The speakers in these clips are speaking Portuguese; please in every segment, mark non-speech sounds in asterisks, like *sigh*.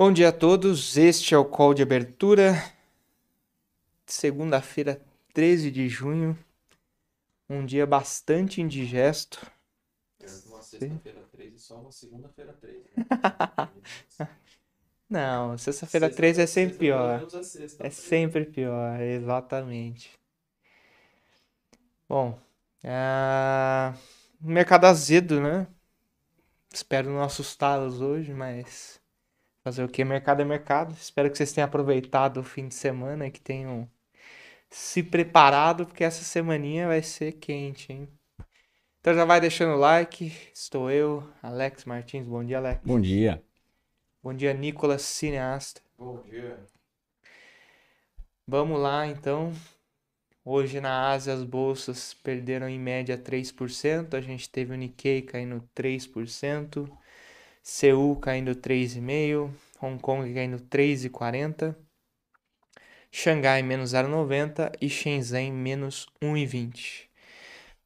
Bom dia a todos, este é o call de abertura. Segunda-feira, 13 de junho. Um dia bastante indigesto. Uma sexta-feira 3 e só uma segunda-feira 3. Né? *laughs* Não, sexta-feira 3 é sempre pior. sexta. É sempre pior, exatamente. Bom, ah, mercado azedo, né? Espero não assustá-los hoje, mas fazer o que? Mercado é mercado. Espero que vocês tenham aproveitado o fim de semana e que tenham se preparado, porque essa semaninha vai ser quente, hein? Então já vai deixando o like. Estou eu, Alex Martins. Bom dia, Alex. Bom dia. Bom dia, Nicolas Cineasta. Bom dia. Vamos lá, então. Hoje na Ásia as bolsas perderam em média 3%. A gente teve o Nikkei caindo 3%, Seul caindo 3,5%, Hong Kong caindo 3,40%, Xangai menos 0,90% e Shenzhen menos 1,20%.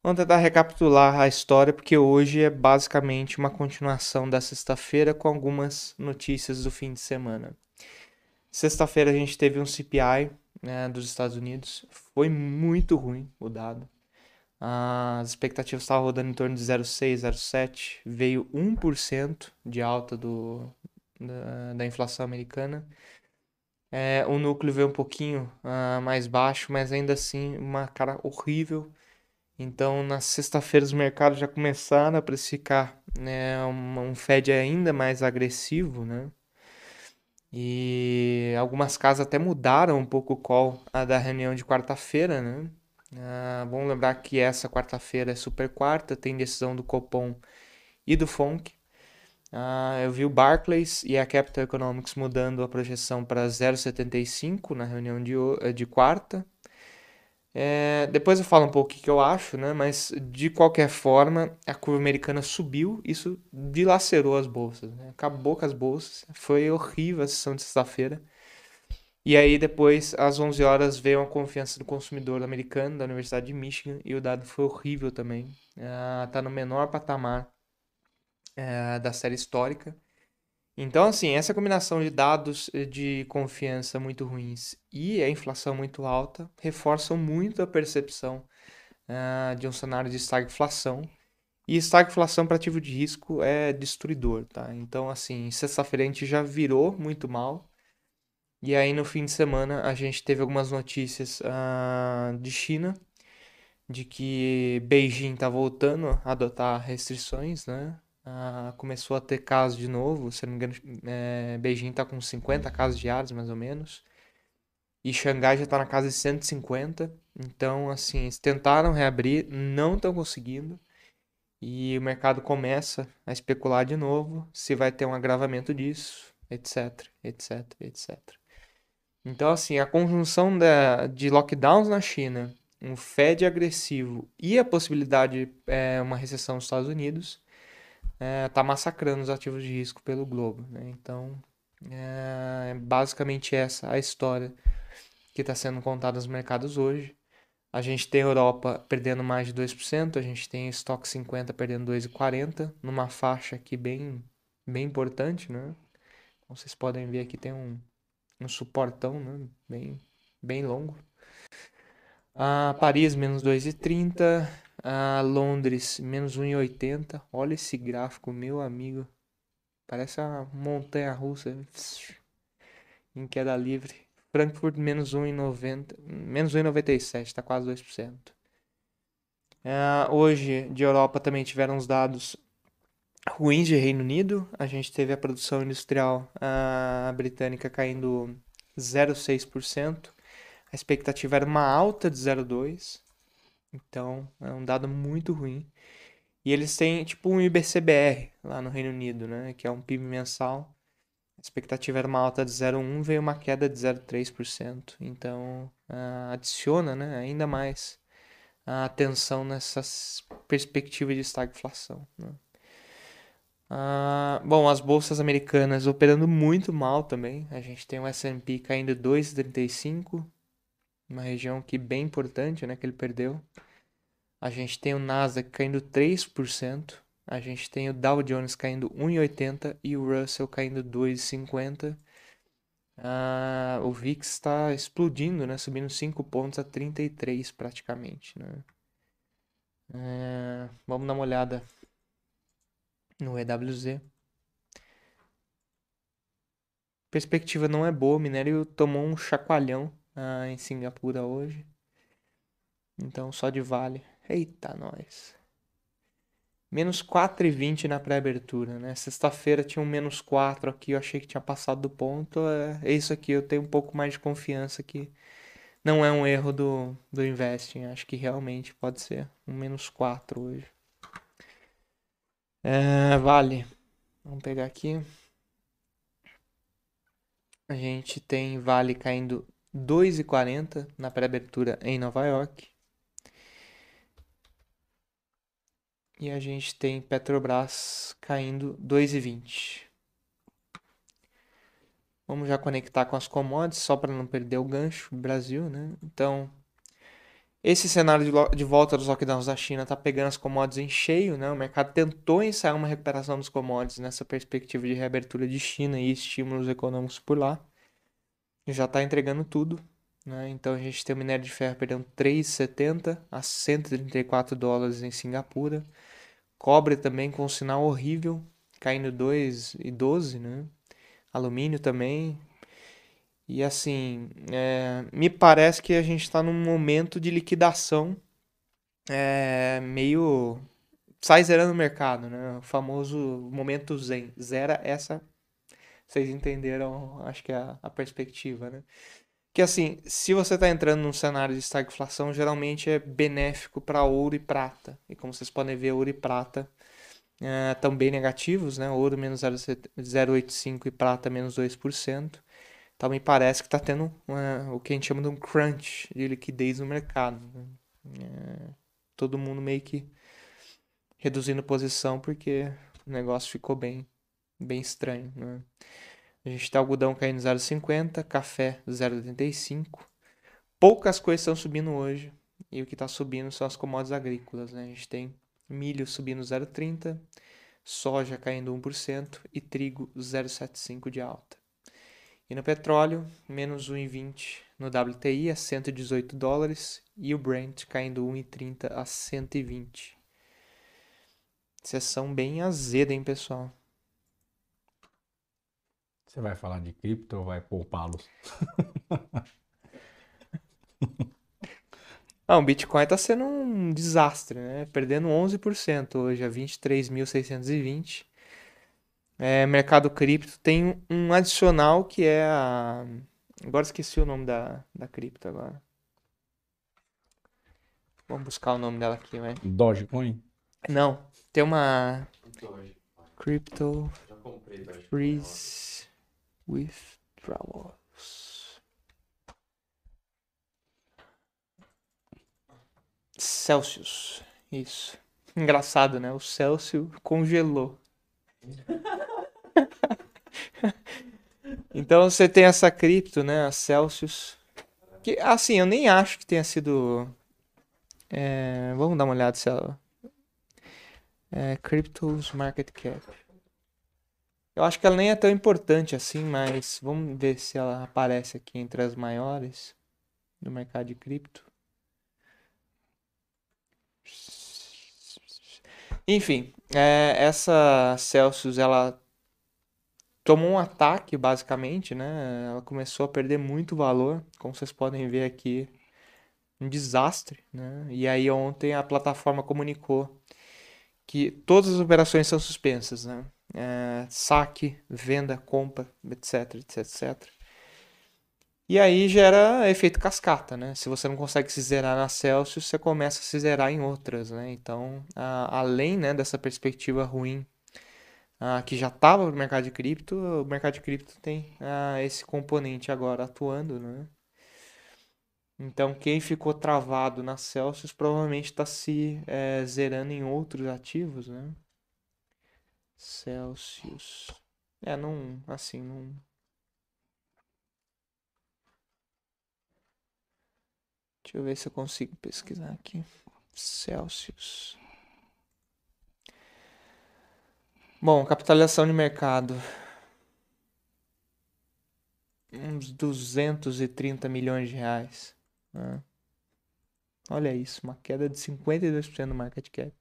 Vamos tentar recapitular a história, porque hoje é basicamente uma continuação da sexta-feira com algumas notícias do fim de semana. Sexta-feira a gente teve um CPI né, dos Estados Unidos. Foi muito ruim o dado. As expectativas estavam rodando em torno de 0,6, 0,7. Veio 1% de alta do, da, da inflação americana. É, o núcleo veio um pouquinho ah, mais baixo, mas ainda assim uma cara horrível. Então, na sexta-feira, os mercados já começaram a precificar né, um, um Fed ainda mais agressivo, né? E algumas casas até mudaram um pouco o call a da reunião de quarta-feira, né? Ah, bom lembrar que essa quarta-feira é super quarta, tem decisão do Copom e do FONC. Ah, eu vi o Barclays e a Capital Economics mudando a projeção para 0,75 na reunião de, eh, de quarta. É, depois eu falo um pouco o que que eu acho, né? Mas de qualquer forma, a curva americana subiu, isso dilacerou as bolsas, né? Acabou com as bolsas, foi horrível a sessão de sexta-feira. E aí depois, às 11 horas, veio a confiança do consumidor americano da Universidade de Michigan e o dado foi horrível também. Ah, tá no menor patamar eh, da série histórica. Então, assim, essa combinação de dados eh, de confiança muito ruins e a inflação muito alta reforçam muito a percepção ah, de um cenário de estagflação. E estagflação para ativo de risco é destruidor, tá? Então, assim, sexta-feira a gente já virou muito mal. E aí, no fim de semana, a gente teve algumas notícias ah, de China, de que Beijing está voltando a adotar restrições, né? Ah, começou a ter casos de novo, se não me engano, é, Beijing está com 50 casos diários, mais ou menos. E Xangai já está na casa de 150. Então, assim, eles tentaram reabrir, não estão conseguindo. E o mercado começa a especular de novo se vai ter um agravamento disso, etc, etc, etc. Então, assim, a conjunção da, de lockdowns na China, um Fed agressivo e a possibilidade de é, uma recessão nos Estados Unidos está massacrando os ativos de risco pelo globo. né? Então, é basicamente essa a história que está sendo contada nos mercados hoje. A gente tem a Europa perdendo mais de 2%, a gente tem o Stock 50 perdendo 2,40%, numa faixa aqui bem, bem importante, né? Como vocês podem ver aqui tem um, um suportão, né? Bem, bem longo. Ah, Paris, menos 2,30. Ah, Londres, menos 1,80. Olha esse gráfico, meu amigo. Parece uma montanha russa em queda livre. Frankfurt, menos 1,90. Menos 1,97, tá quase 2%. Ah, hoje, de Europa, também tiveram os dados ruins de Reino Unido. A gente teve a produção industrial ah, britânica caindo 0,6%. A expectativa era uma alta de 0,2%. Então, é um dado muito ruim. E eles têm tipo um IBCBR lá no Reino Unido, né? Que é um PIB mensal. A expectativa era uma alta de 0,1, veio uma queda de 0,3%. Então, ah, adiciona né, ainda mais a atenção nessa perspectiva de estagflação. Né? Ah, bom, as bolsas americanas operando muito mal também. A gente tem o S&P caindo 2,35, uma região que bem importante, né, que ele perdeu. A gente tem o Nasdaq caindo 3%, a gente tem o Dow Jones caindo 1,80 e o Russell caindo 2,50. Ah, o VIX está explodindo, né? Subindo 5 pontos a 33 praticamente, né? É, vamos dar uma olhada no EWZ. Perspectiva não é boa, o minério tomou um chacoalhão ah, em Singapura hoje. Então só de vale. Eita, nós. Menos 4,20 na pré-abertura, né? Sexta-feira tinha um menos 4 aqui, eu achei que tinha passado do ponto. É, é isso aqui, eu tenho um pouco mais de confiança que não é um erro do, do investing. Acho que realmente pode ser um menos 4 hoje. É, vale. Vamos pegar aqui. A gente tem Vale caindo 2,40 na pré-abertura em Nova York. E a gente tem Petrobras caindo 2,20. Vamos já conectar com as commodities, só para não perder o gancho, Brasil, né? Então, esse cenário de, de volta dos lockdowns da China está pegando as commodities em cheio, né? O mercado tentou ensaiar uma recuperação dos commodities nessa perspectiva de reabertura de China e estímulos econômicos por lá. Já está entregando tudo, né? Então a gente tem o minério de ferro perdendo 3,70 a 134 dólares em Singapura. Cobre também com um sinal horrível, caindo 2,12, né? Alumínio também. E assim, é, me parece que a gente está num momento de liquidação é, meio. sai zerando o mercado, né? O famoso momento zen. Zera essa. Vocês entenderam, acho que é a, a perspectiva, né? que assim, se você está entrando num cenário de estagflação, geralmente é benéfico para ouro e prata. E como vocês podem ver, ouro e prata estão é, bem negativos, né? Ouro menos 0,85 e prata menos 2%. Então me parece que está tendo uma, o que a gente chama de um crunch de liquidez no mercado. Né? É, todo mundo meio que reduzindo posição porque o negócio ficou bem, bem estranho. Né? A gente tem algodão caindo 0,50, café 0,85. Poucas coisas estão subindo hoje. E o que está subindo são as commodities agrícolas. Né? A gente tem milho subindo 0,30, soja caindo 1% e trigo 0,75 de alta. E no petróleo, menos 1,20 no WTI a 118 dólares e o Brent caindo 1,30 a 120. Sessão bem azeda, hein, pessoal? Você vai falar de cripto ou vai poupá-los? *laughs* Ah, o Bitcoin está sendo um desastre, né? Perdendo 11% hoje a 23.620. É, mercado cripto tem um adicional que é a... Agora esqueci o nome da, da cripto agora. Vamos buscar o nome dela aqui, vai. Dogecoin? Não, tem uma... Crypto Freeze withdrawals. Celsius. Isso. Engraçado, né? O Celsius congelou. *laughs* *laughs* então você tem essa cripto, né? A Celsius. Que, assim, eu nem acho que tenha sido. É, vamos dar uma olhada se ela. É, Cryptos Market Cap. Eu acho que ela nem é tão importante assim, mas vamos ver se ela aparece aqui entre as maiores do mercado de cripto. Enfim, é, essa Celsius ela tomou um ataque basicamente, né? Ela começou a perder muito valor, como vocês podem ver aqui, um desastre, né? E aí ontem a plataforma comunicou que todas as operações são suspensas, né? é, saque, venda, compra, etc, etc, etc. E aí gera efeito cascata, né? Se você não consegue se zerar na Celsius, você começa a se zerar em outras, né? Então, a, além né, dessa perspectiva ruim a, que já estava no mercado de cripto, o mercado de cripto tem a, esse componente agora atuando, né? Então, quem ficou travado na Celsius provavelmente está se é, zerando em outros ativos, né? Celsius. É, não. Assim, não. Deixa eu ver se eu consigo pesquisar aqui. Celsius. Bom, capitalização de mercado. Uns 230 milhões de reais. né? Olha isso, uma queda de 52% no market cap.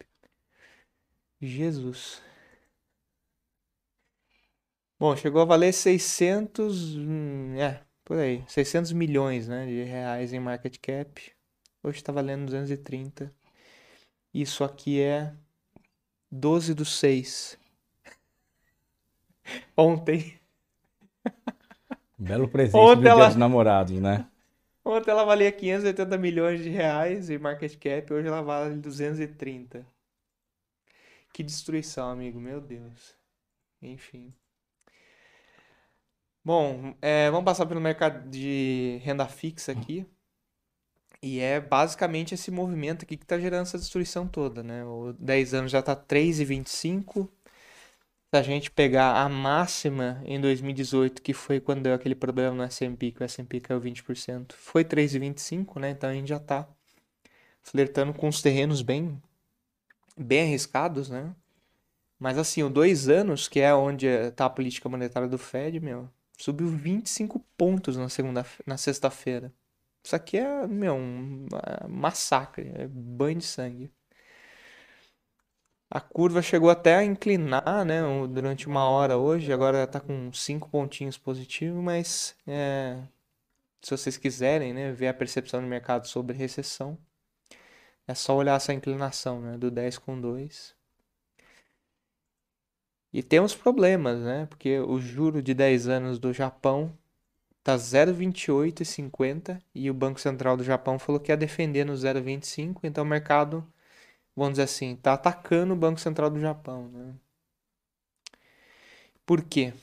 Jesus. Bom, chegou a valer 600, hum, é, por aí, 600 milhões, né, de reais em market cap. Hoje está valendo 230. Isso aqui é 12 do 6. *laughs* Ontem. Belo presente Ontem do Dia ela- dos Namorados, né? Ontem ela valia 580 milhões de reais em market cap, hoje ela vale 230. Que destruição, amigo, meu Deus. Enfim. Bom, é, vamos passar pelo mercado de renda fixa aqui. E é basicamente esse movimento aqui que está gerando essa destruição toda, né? O 10 anos já está 3,25. Se a gente pegar a máxima em 2018, que foi quando deu aquele problema no S&P, que o S&P caiu 20%, foi 3,25, né? Então a gente já está flertando com os terrenos bem, bem arriscados, né? Mas assim, o dois anos, que é onde está a política monetária do Fed, meu, subiu 25 pontos na segunda, na sexta-feira. Isso aqui é, meu, um massacre, é banho de sangue. A curva chegou até a inclinar, né, durante uma hora hoje, agora tá com cinco pontinhos positivos, mas é, se vocês quiserem, né, ver a percepção do mercado sobre recessão, é só olhar essa inclinação, né, do 10 com 2. E temos problemas, né, porque o juro de 10 anos do Japão tá 0,2850 e o Banco Central do Japão falou que ia defender no 0,25, então o mercado vamos dizer assim, tá atacando o Banco Central do Japão, né? Por quê?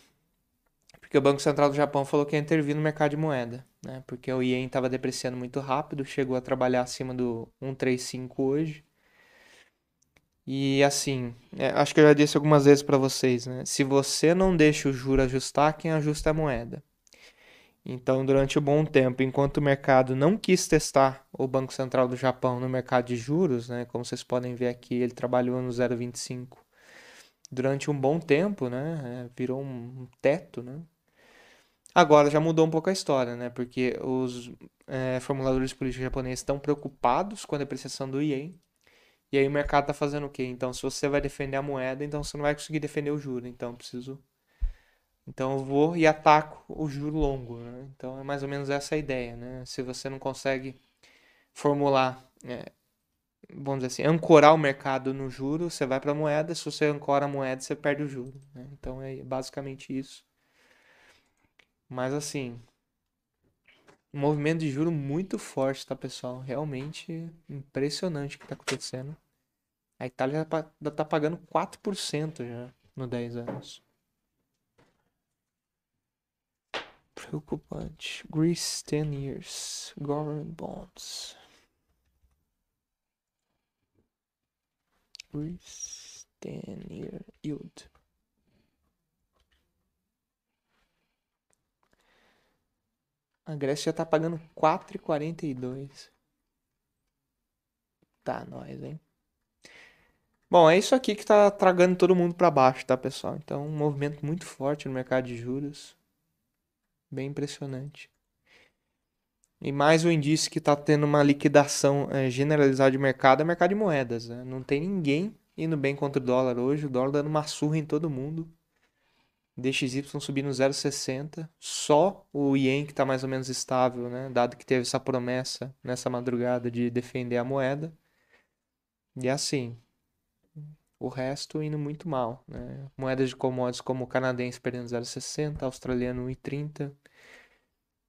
Porque o Banco Central do Japão falou que ia intervir no mercado de moeda, né? Porque o ien estava depreciando muito rápido, chegou a trabalhar acima do 135 hoje. E assim, é, acho que eu já disse algumas vezes para vocês, né? Se você não deixa o juro ajustar, quem ajusta é a moeda. Então, durante um bom tempo, enquanto o mercado não quis testar o Banco Central do Japão no mercado de juros, né, como vocês podem ver aqui, ele trabalhou no 0,25 durante um bom tempo, né, é, virou um teto, né. Agora já mudou um pouco a história, né, porque os é, formuladores políticos japoneses estão preocupados com a depreciação do ien, e aí o mercado está fazendo o quê? Então, se você vai defender a moeda, então você não vai conseguir defender o juro, então preciso então eu vou e ataco o juro longo, né? Então é mais ou menos essa a ideia, né? Se você não consegue formular, é, vamos dizer assim, ancorar o mercado no juro, você vai para a moeda. Se você ancora a moeda, você perde o juro, né? Então é basicamente isso. Mas assim, um movimento de juro muito forte, tá, pessoal? Realmente impressionante o que está acontecendo. A Itália já tá pagando 4% já no 10 anos. Preocupante. Greece 10 years. Government bonds. Greece 10 year yield. A Grécia já tá pagando 4,42. Tá, nós, hein? Bom, é isso aqui que tá tragando todo mundo para baixo, tá, pessoal? Então, um movimento muito forte no mercado de juros. Bem impressionante. E mais um indício que está tendo uma liquidação eh, generalizada de mercado é mercado de moedas. né? Não tem ninguém indo bem contra o dólar hoje. O dólar dando uma surra em todo mundo. DXY subindo 0,60. Só o Yen que está mais ou menos estável, né? Dado que teve essa promessa nessa madrugada de defender a moeda. E assim, o resto indo muito mal, né? Moedas de commodities como o canadense perdendo 0,60, australiano 1,30.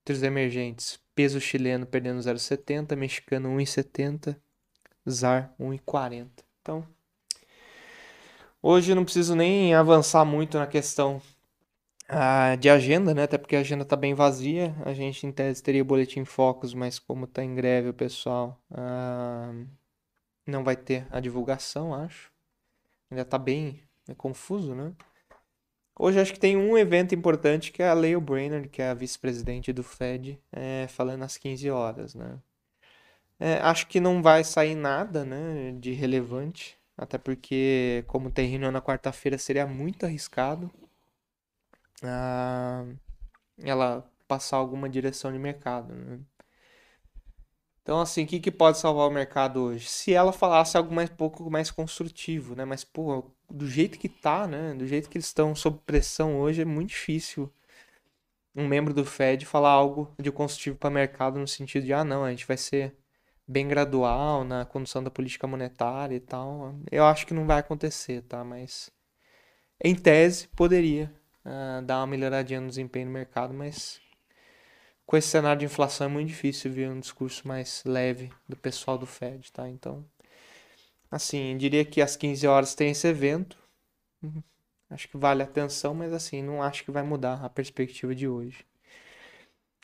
Entre os emergentes, peso chileno perdendo 0,70, mexicano 1,70, ZAR 1,40. Então, hoje eu não preciso nem avançar muito na questão ah, de agenda, né? Até porque a agenda tá bem vazia. A gente em tese teria boletim focos, mas como tá em greve o pessoal, ah, não vai ter a divulgação, acho. Ainda tá bem é confuso, né? Hoje acho que tem um evento importante que é a Lael Brainerd, que é a vice-presidente do Fed, é, falando às 15 horas, né? É, acho que não vai sair nada, né, de relevante. até porque, como tem reunião na quarta-feira, seria muito arriscado ah, ela passar alguma direção de mercado. Né? Então, assim, o que, que pode salvar o mercado hoje? Se ela falasse algo mais pouco mais construtivo, né? Mas, pô, do jeito que tá, né? Do jeito que eles estão sob pressão hoje, é muito difícil um membro do Fed falar algo de construtivo para o mercado no sentido de, ah, não, a gente vai ser bem gradual na condução da política monetária e tal. Eu acho que não vai acontecer, tá? Mas, em tese, poderia uh, dar uma melhoradinha no desempenho do mercado, mas com esse cenário de inflação é muito difícil ver um discurso mais leve do pessoal do Fed, tá? Então, assim, diria que às 15 horas tem esse evento. Uhum. Acho que vale a atenção, mas assim, não acho que vai mudar a perspectiva de hoje.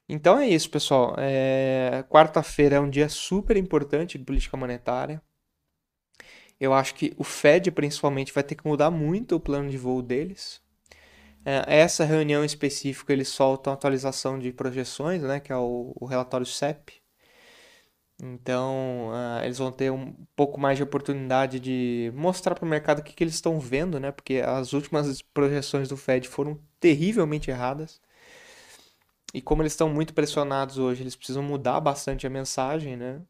Então é isso, pessoal. É... Quarta-feira é um dia super importante de política monetária. Eu acho que o Fed, principalmente, vai ter que mudar muito o plano de voo deles. É, essa reunião em específico, eles soltam atualização de projeções, né, que é o, o relatório CEP. Então, uh, eles vão ter um pouco mais de oportunidade de mostrar para o mercado o que, que eles estão vendo, né? Porque as últimas projeções do Fed foram terrivelmente erradas. E como eles estão muito pressionados hoje, eles precisam mudar bastante a mensagem, né?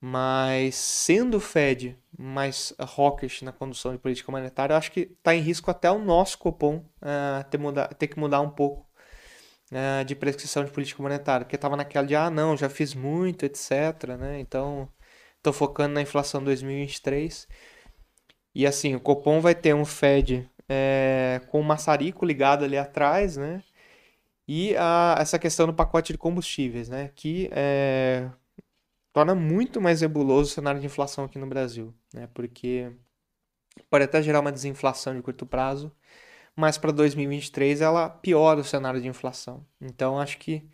Mas sendo o Fed mais hawkish na condução de política monetária, eu acho que está em risco até o nosso Copom uh, ter, mudar, ter que mudar um pouco uh, de prescrição de política monetária, porque estava naquela de, ah, não, já fiz muito, etc. Né? Então, estou focando na inflação 2023. E assim, o Copom vai ter um Fed é, com o maçarico ligado ali atrás, né? E a, essa questão do pacote de combustíveis, né? Que é, torna muito mais nebuloso o cenário de inflação aqui no Brasil, né? Porque pode até gerar uma desinflação de curto prazo, mas para 2023 ela piora o cenário de inflação. Então acho que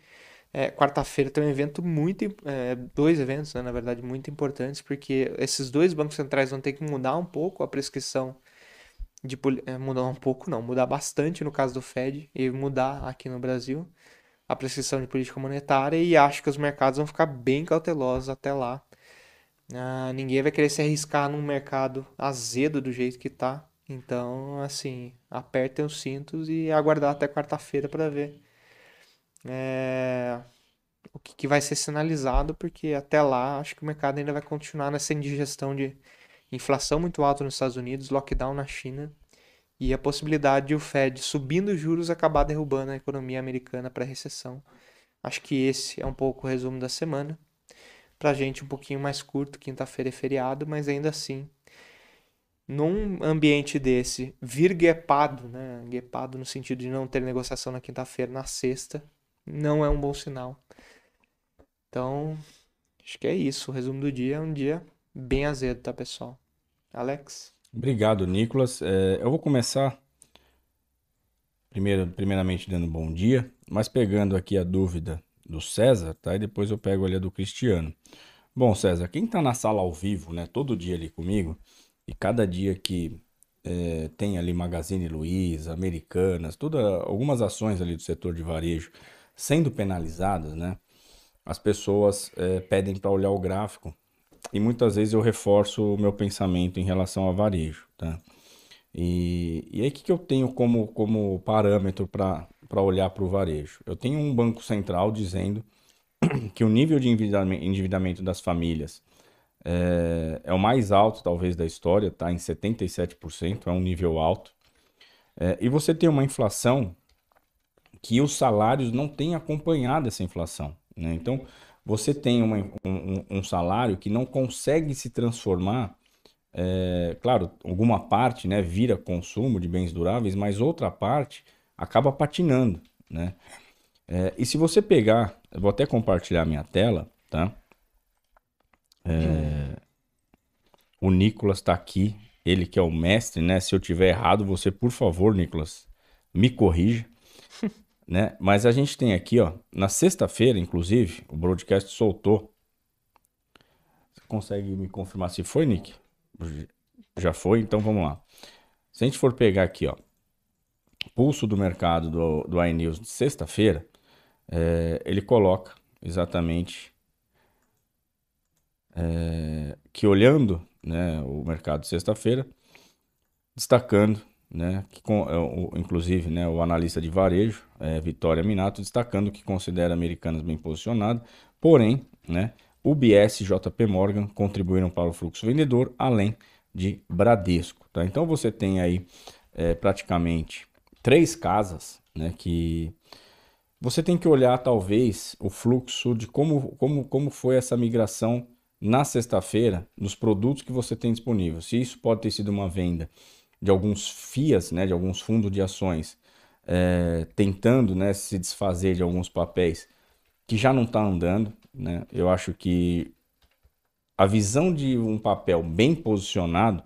é, quarta-feira tem um evento muito, é, dois eventos, né, na verdade, muito importantes, porque esses dois bancos centrais vão ter que mudar um pouco a prescrição de é, mudar um pouco, não, mudar bastante no caso do Fed e mudar aqui no Brasil a prescrição de política monetária e acho que os mercados vão ficar bem cautelosos até lá. Ah, ninguém vai querer se arriscar num mercado azedo do jeito que tá. Então, assim, apertem os cintos e aguardar até quarta-feira para ver é, o que, que vai ser sinalizado, porque até lá acho que o mercado ainda vai continuar nessa indigestão de inflação muito alta nos Estados Unidos, lockdown na China e a possibilidade de o Fed subindo os juros acabar derrubando a economia americana para recessão. Acho que esse é um pouco o resumo da semana. Para gente um pouquinho mais curto, quinta-feira é feriado, mas ainda assim, num ambiente desse, vir guepado, né? Guepado no sentido de não ter negociação na quinta-feira, na sexta, não é um bom sinal. Então, acho que é isso. O resumo do dia é um dia bem azedo, tá, pessoal? Alex? Obrigado, Nicolas. É, eu vou começar primeiro, primeiramente dando bom dia, mas pegando aqui a dúvida do César, tá? E depois eu pego ali a do Cristiano. Bom, César, quem está na sala ao vivo, né, todo dia ali comigo, e cada dia que é, tem ali Magazine Luiza, Americanas, toda, algumas ações ali do setor de varejo sendo penalizadas, né? As pessoas é, pedem para olhar o gráfico e muitas vezes eu reforço o meu pensamento em relação a varejo, tá? E, e aí, o que, que eu tenho como, como parâmetro para olhar para o varejo? Eu tenho um banco central dizendo *clears throat* que o nível de endividamento das famílias é, é o mais alto, talvez, da história, tá? Em 77%, é um nível alto. É, e você tem uma inflação que os salários não têm acompanhado essa inflação, né? Então, você tem uma, um, um, salário que não consegue se transformar, é, claro, alguma parte né, vira consumo de bens duráveis, mas outra parte acaba patinando. Né? É, e se você pegar, vou até compartilhar minha tela, tá? É, o Nicolas está aqui, ele que é o mestre, né? Se eu tiver errado, você, por favor, Nicolas, me corrija né? Mas a gente tem aqui, ó, na sexta-feira, inclusive, o broadcast soltou. Você consegue me confirmar se foi, Nick? Já foi, então vamos lá. Se a gente for pegar aqui, ó, pulso do mercado do, do iNews de sexta-feira, é, ele coloca exatamente é, que olhando né, o mercado de sexta-feira, destacando, né, que é, inclusive né, o analista de varejo, é, Vitória Minato, destacando que considera Americanas bem posicionado, porém, né, UBS e JP Morgan contribuíram para o fluxo vendedor, além de Bradesco. Tá? Então você tem aí é, praticamente três casas né, que você tem que olhar talvez o fluxo de como, como, como foi essa migração na sexta-feira nos produtos que você tem disponível. Se isso pode ter sido uma venda de alguns FIAs, né, de alguns fundos de ações, é, tentando né, se desfazer de alguns papéis que já não está andando. Né? Eu acho que a visão de um papel bem posicionado,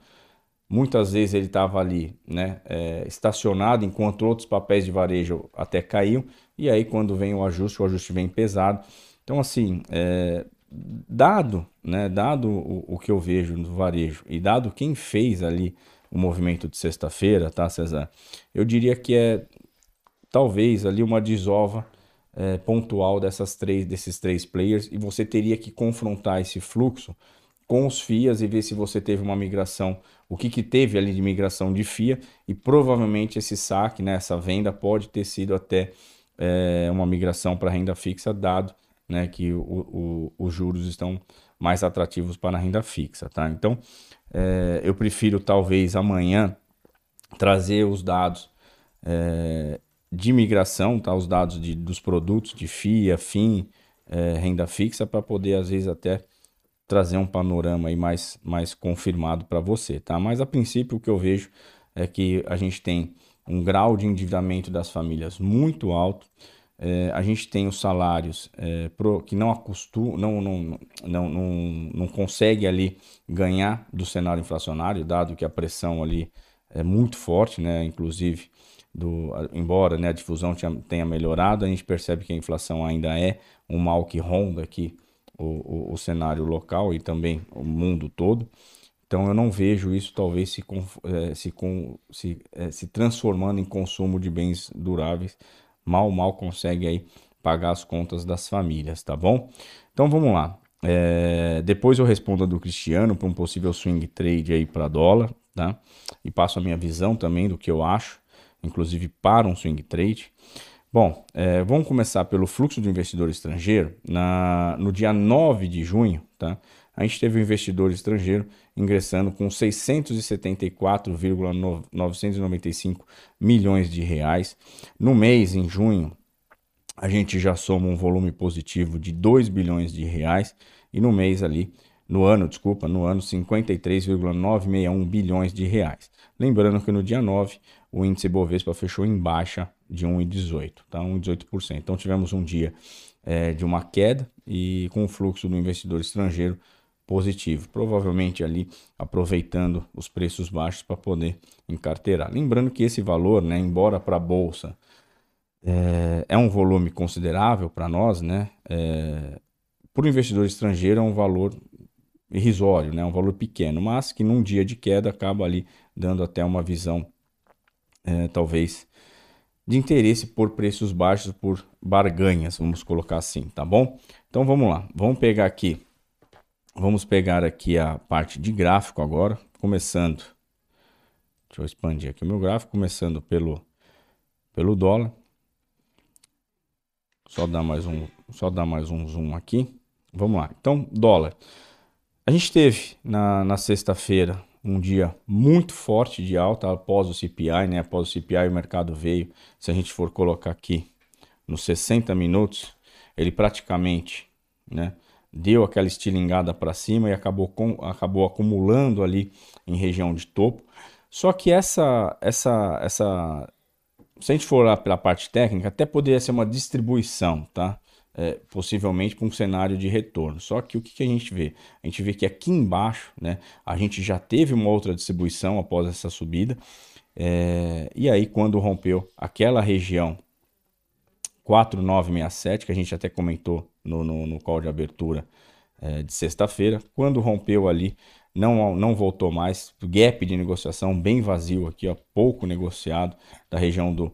muitas vezes ele estava ali né, é, estacionado, enquanto outros papéis de varejo até caíam, e aí quando vem o ajuste, o ajuste vem pesado. Então, assim, é, dado, né, dado o, o, que eu vejo no varejo e dado quem fez ali o movimento de sexta-feira, tá, César? Eu diria que é talvez ali uma desova é, pontual dessas três, desses três players e você teria que confrontar esse fluxo com os FIAs e ver se você teve uma migração, o que, que teve ali de migração de FIA e provavelmente esse saque, né, essa venda pode ter sido até é, uma migração para renda fixa, dado né, que o, o, os juros estão mais atrativos para a renda fixa. Tá? Então, é, eu prefiro talvez amanhã trazer os dados é, de migração, tá? os dados de, dos produtos de FIA, FIM, é, renda fixa, para poder, às vezes, até trazer um panorama aí mais, mais confirmado para você. Tá? Mas, a princípio, o que eu vejo é que a gente tem um grau de endividamento das famílias muito alto, é, a gente tem os salários é, pro, que não, acostum, não, não, não, não, não consegue ali ganhar do cenário inflacionário, dado que a pressão ali é muito forte, né? inclusive do, embora né, a difusão tenha melhorado, a gente percebe que a inflação ainda é um mal que ronda aqui o, o, o cenário local e também o mundo todo. Então eu não vejo isso talvez se, é, se, se, é, se transformando em consumo de bens duráveis. Mal, mal consegue aí pagar as contas das famílias, tá bom? Então vamos lá. É, depois eu respondo a do Cristiano para um possível swing trade aí para dólar, tá? E passo a minha visão também do que eu acho inclusive para um swing trade. Bom, é, vamos começar pelo fluxo do investidor estrangeiro. Na, no dia 9 de junho, tá? a gente teve um investidor estrangeiro ingressando com 674,995 milhões de reais. No mês, em junho, a gente já soma um volume positivo de 2 bilhões de reais. E no mês ali, no ano, desculpa, no ano 53,961 bilhões de reais. Lembrando que no dia 9 o índice Bovespa fechou em baixa de 1,18, tá? 1,18%. Então tivemos um dia é, de uma queda e com o fluxo do investidor estrangeiro positivo, provavelmente ali aproveitando os preços baixos para poder encarteirar. Lembrando que esse valor, né, embora para a bolsa é, é, um volume considerável para nós, né, é, para o investidor estrangeiro é um valor irrisório, né, um valor pequeno, mas que num dia de queda acaba ali dando até uma visão é, talvez, de interesse por preços baixos, por barganhas, vamos colocar assim, tá bom? Então vamos lá, vamos pegar aqui, vamos pegar aqui a parte de gráfico agora, começando, deixa eu expandir aqui o meu gráfico, começando pelo, pelo dólar, só dar mais um, só dar mais um zoom aqui, vamos lá, então dólar, a gente teve na, na sexta-feira um dia muito forte de alta após o CPI, né? Após o CPI o mercado veio, se a gente for colocar aqui nos 60 minutos, ele praticamente, né, deu aquela estilingada para cima e acabou com, acabou acumulando ali em região de topo. Só que essa essa essa se a gente for lá pela parte técnica, até poderia ser uma distribuição, tá? É, possivelmente para um cenário de retorno. Só que o que, que, a gente vê? A gente vê que aqui embaixo né, a gente já teve uma outra distribuição após essa subida. É, e aí, quando rompeu aquela região 4967, que a gente até comentou no, no, no call de abertura é, de sexta-feira, quando rompeu ali, não, não voltou mais. Gap de negociação bem vazio aqui, ó, pouco negociado da região do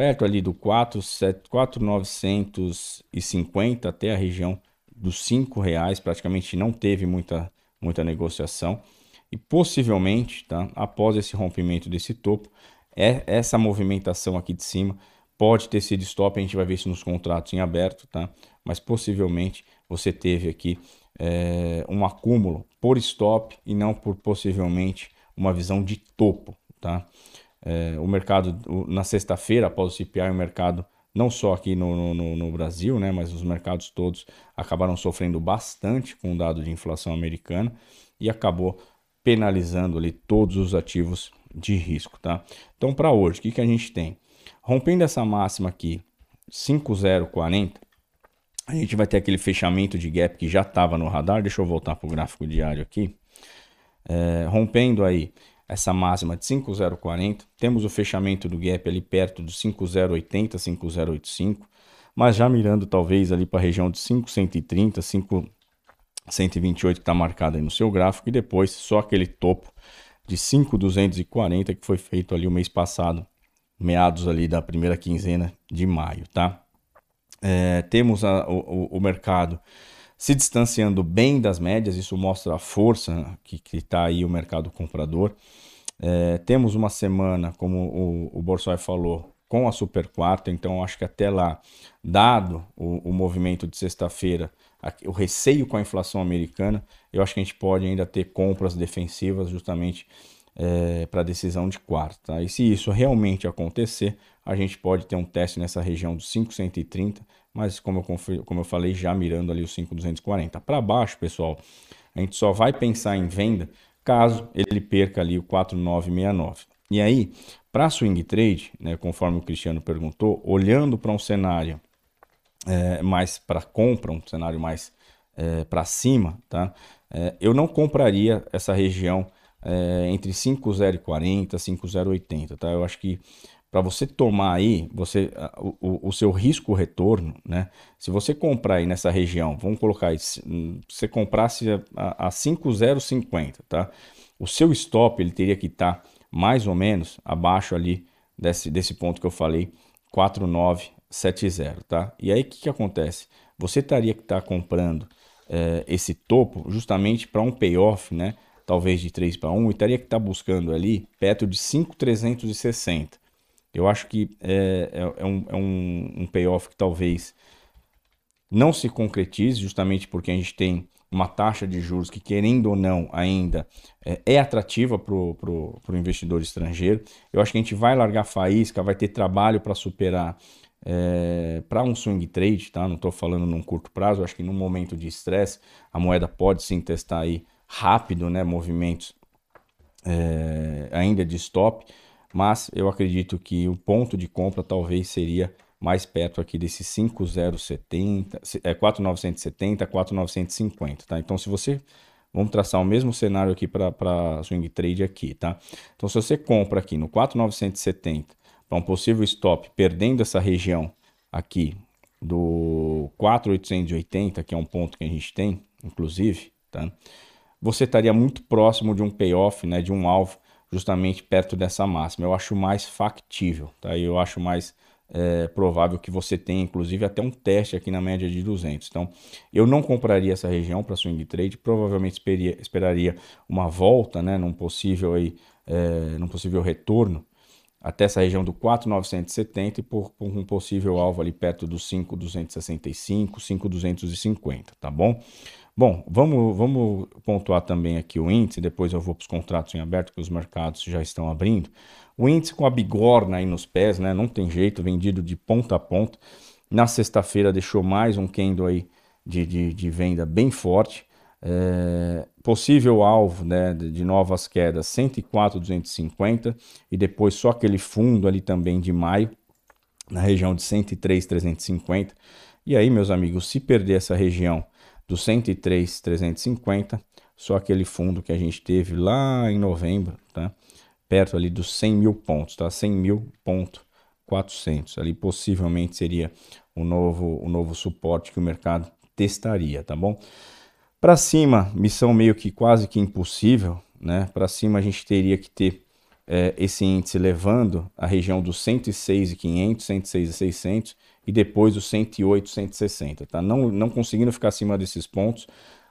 perto ali do 4,950 até a região dos 5 reais, praticamente não teve muita, muita negociação. E possivelmente, tá, após esse rompimento desse topo, é essa movimentação aqui de cima pode ter sido stop, a gente vai ver isso nos contratos em aberto, tá? Mas possivelmente você teve aqui é, um acúmulo por stop e não por possivelmente uma visão de topo, tá? É, o mercado, na sexta-feira, após o CPI, o mercado, não só aqui no, no, no, Brasil, né, mas os mercados todos acabaram sofrendo bastante com o dado de inflação americana e acabou penalizando ali todos os ativos de risco, tá? Então, para hoje, o que, que a gente tem? Rompendo essa máxima aqui, 5040, a gente vai ter aquele fechamento de gap que já estava no radar. Deixa eu voltar para o gráfico diário aqui. É, rompendo aí essa máxima de 5040, temos o fechamento do gap ali perto do 5080, 5085, mas já mirando talvez ali para a região de 5130, 5128 que está marcado aí no seu gráfico. E depois só aquele topo de 5240 que foi feito ali o mês passado, meados ali da primeira quinzena de maio, tá? É, temos a, o, o mercado se distanciando bem das médias, isso mostra a força que está aí o mercado comprador. É, temos uma semana, como o, o Borsoi falou, com a super quarta, então acho que até lá, dado o, o movimento de sexta-feira, o receio com a inflação americana, eu acho que a gente pode ainda ter compras defensivas justamente é, para a decisão de quarta. Tá? E se isso realmente acontecer, a gente pode ter um teste nessa região dos 530 mas como eu, como eu falei, já mirando ali os 5,240. Para baixo, pessoal, a gente só vai pensar em venda caso ele perca ali o 4,969. E aí, para swing trade, né, conforme o Cristiano perguntou, olhando para um cenário é, mais para compra, um cenário mais é, para cima, tá? É, eu não compraria essa região é, entre 5,040 e 5,080, tá? Eu acho que para você tomar aí, você o, o seu risco retorno, né? Se você comprar aí nessa região, vamos colocar aí, se você comprasse a, a 5050, tá? O seu stop ele teria que estar tá mais ou menos abaixo ali desse, desse ponto que eu falei, 4970, tá? E aí o que, que acontece? Você teria que estar tá comprando é, esse topo justamente para um payoff, né? Talvez de 3 para 1 e teria que estar tá buscando ali perto de 5,360. Eu acho que é, é, é, um, é um, um payoff que talvez não se concretize, justamente porque a gente tem uma taxa de juros que, querendo ou não, ainda é, é atrativa para o investidor estrangeiro. Eu acho que a gente vai largar faísca, vai ter trabalho para superar é, para um swing trade, tá? Não estou falando num curto prazo, acho que num momento de estresse a moeda pode sim testar aí rápido, né? Movimentos é, ainda de stop mas eu acredito que o ponto de compra talvez seria mais perto aqui desse 5070, é 4970, 4950, tá? Então se você vamos traçar o mesmo cenário aqui para swing trade aqui, tá? Então se você compra aqui no 4970 para um possível stop perdendo essa região aqui do 4880, que é um ponto que a gente tem, inclusive, tá? Você estaria muito próximo de um payoff, né, de um alvo justamente perto dessa máxima. Eu acho mais factível, tá? Eu acho mais é, provável que você tenha, inclusive, até um teste aqui na média de 200. Então, eu não compraria essa região para swing trade, provavelmente esperia, esperaria uma volta, né, num possível aí, é, num possível retorno até essa região do 4,970 e por, por, um possível alvo ali perto do 5,265, 5,250, tá bom? Bom, vamos, vamos pontuar também aqui o índice, depois eu vou para os contratos em aberto, que os mercados já estão abrindo. O índice com a bigorna aí nos pés, né? Não tem jeito, vendido de ponta a ponta. Na sexta-feira deixou mais um candle aí de, de, de venda bem forte. É, possível alvo né, de novas quedas 104,250 e depois só aquele fundo ali também de maio na região de 103,350. E aí, meus amigos, se perder essa região do 103,350, só aquele fundo que a gente teve lá em novembro, tá? Perto ali dos 100 mil pontos, tá? 100 mil ponto 400. Ali possivelmente seria o novo, o novo suporte que o mercado testaria, tá bom? Para cima, missão meio que quase que impossível, né? Para cima a gente teria que ter é, esse índice levando a região dos 106,500, 106,600 e depois os 108, 160, tá? Não, não conseguindo ficar acima desses pontos,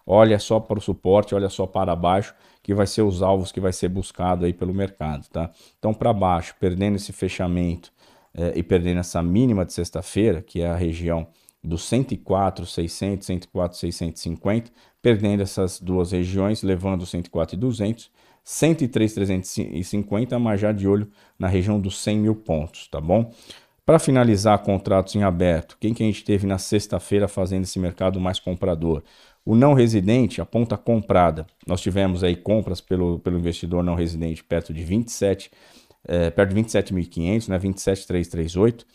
olha só para o suporte, olha só para baixo, que vai ser os alvos que vai ser buscado aí pelo mercado, tá? Então para baixo, perdendo esse fechamento é, e perdendo essa mínima de sexta-feira, que é a região dos 104, 600, 104, 650, perdendo essas duas regiões, levando 104 e 200, 103, 350, mas já de olho na região dos 100 mil pontos, tá bom? Para finalizar contratos em aberto, quem que a gente teve na sexta-feira fazendo esse mercado mais comprador? O não residente, a ponta comprada, nós tivemos aí compras pelo, pelo investidor não residente perto de 27, é, perto de 27.500, né, 27.338.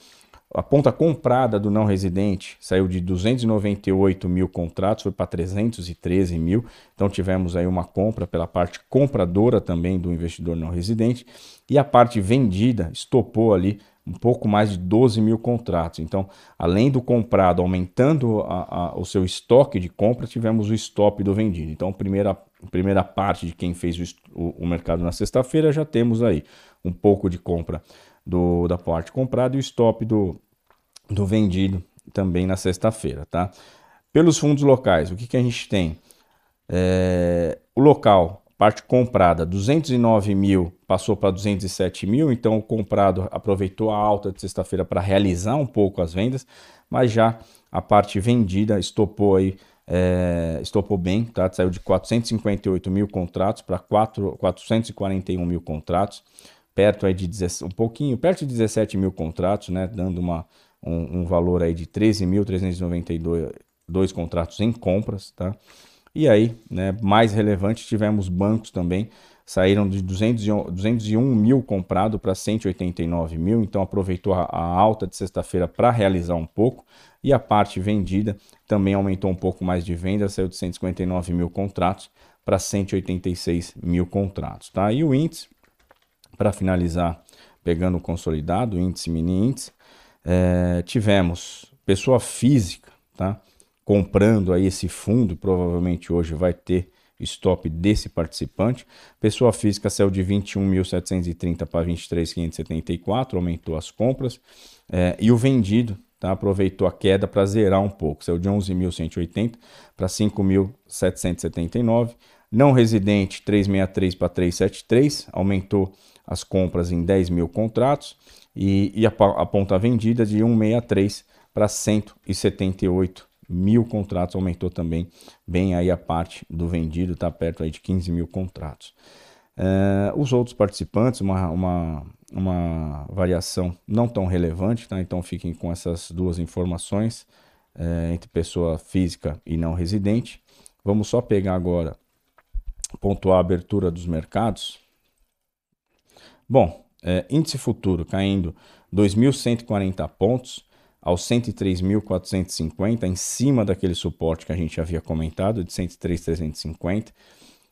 A ponta comprada do não residente saiu de 298 mil contratos, foi para 313 mil. Então tivemos aí uma compra pela parte compradora também do investidor não residente. E a parte vendida estopou ali um pouco mais de 12 mil contratos. Então, além do comprado aumentando a, a, o seu estoque de compra, tivemos o stop do vendido. Então, primeira, primeira parte de quem fez o, o, mercado na sexta-feira, já temos aí um pouco de compra do, da parte comprada e o stop do, do vendido também na sexta-feira, tá? Pelos fundos locais, o que, que a gente tem? É, o local, parte comprada, 209 mil passou para 207 mil, então o comprado aproveitou a alta de sexta-feira para realizar um pouco as vendas, mas já a parte vendida estopou aí, é, estopou bem, tá? Saiu de 458 mil contratos para 441 mil contratos perto aí de 17, um pouquinho, perto de 17 mil contratos, né, dando uma, um, um valor aí de 13.392 contratos em compras, tá? E aí, né, mais relevante, tivemos bancos também, saíram de 201, 201 mil comprado para 189 mil, então aproveitou a, a alta de sexta-feira para realizar um pouco, e a parte vendida também aumentou um pouco mais de venda, saiu de 159 mil contratos para 186 mil contratos, tá? E o índice para finalizar, pegando o consolidado, índice, mini índice, é, tivemos pessoa física, tá? Comprando aí esse fundo, provavelmente hoje vai ter stop desse participante. Pessoa física saiu de 21.730 para 23.574, aumentou as compras. É, e o vendido tá? aproveitou a queda para zerar um pouco, saiu de 11.180 para 5.779. Não residente, 363 para 373, aumentou as compras em 10 mil contratos e, e a, a ponta vendida de 163 para 178 mil contratos, aumentou também bem aí a parte do vendido, está perto aí de 15 mil contratos. Uh, os outros participantes, uma, uma, uma variação não tão relevante, tá? então fiquem com essas duas informações uh, entre pessoa física e não residente. Vamos só pegar agora, pontuar a abertura dos mercados. Bom, é, índice futuro caindo 2.140 pontos aos 103.450, em cima daquele suporte que a gente havia comentado, de 103.350.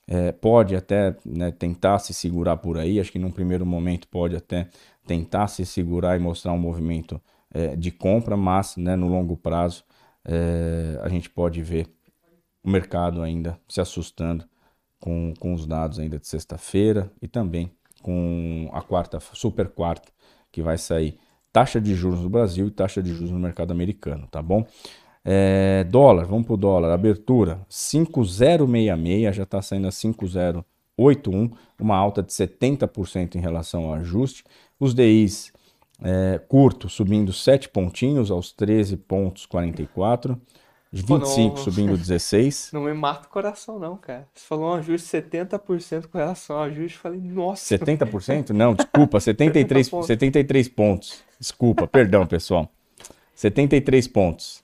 É, pode até né, tentar se segurar por aí, acho que num primeiro momento pode até tentar se segurar e mostrar um movimento é, de compra, mas né, no longo prazo é, a gente pode ver o mercado ainda se assustando com, com os dados ainda de sexta-feira e também com a quarta, super quarta, que vai sair taxa de juros no Brasil e taxa de juros no mercado americano, tá bom? É, dólar, vamos para o dólar, abertura 5066, já está saindo a 5081, uma alta de 70% em relação ao ajuste. Os DIs é, curto subindo 7 pontinhos aos 13 pontos 44. 25 não, subindo 16. *laughs* Não me mata o coração, não, cara. Você falou um ajuste 70% com relação ao ajuste. Falei, nossa. 70%? Não, desculpa, *laughs* 73, 73 pontos. Desculpa, perdão, pessoal. 73 pontos.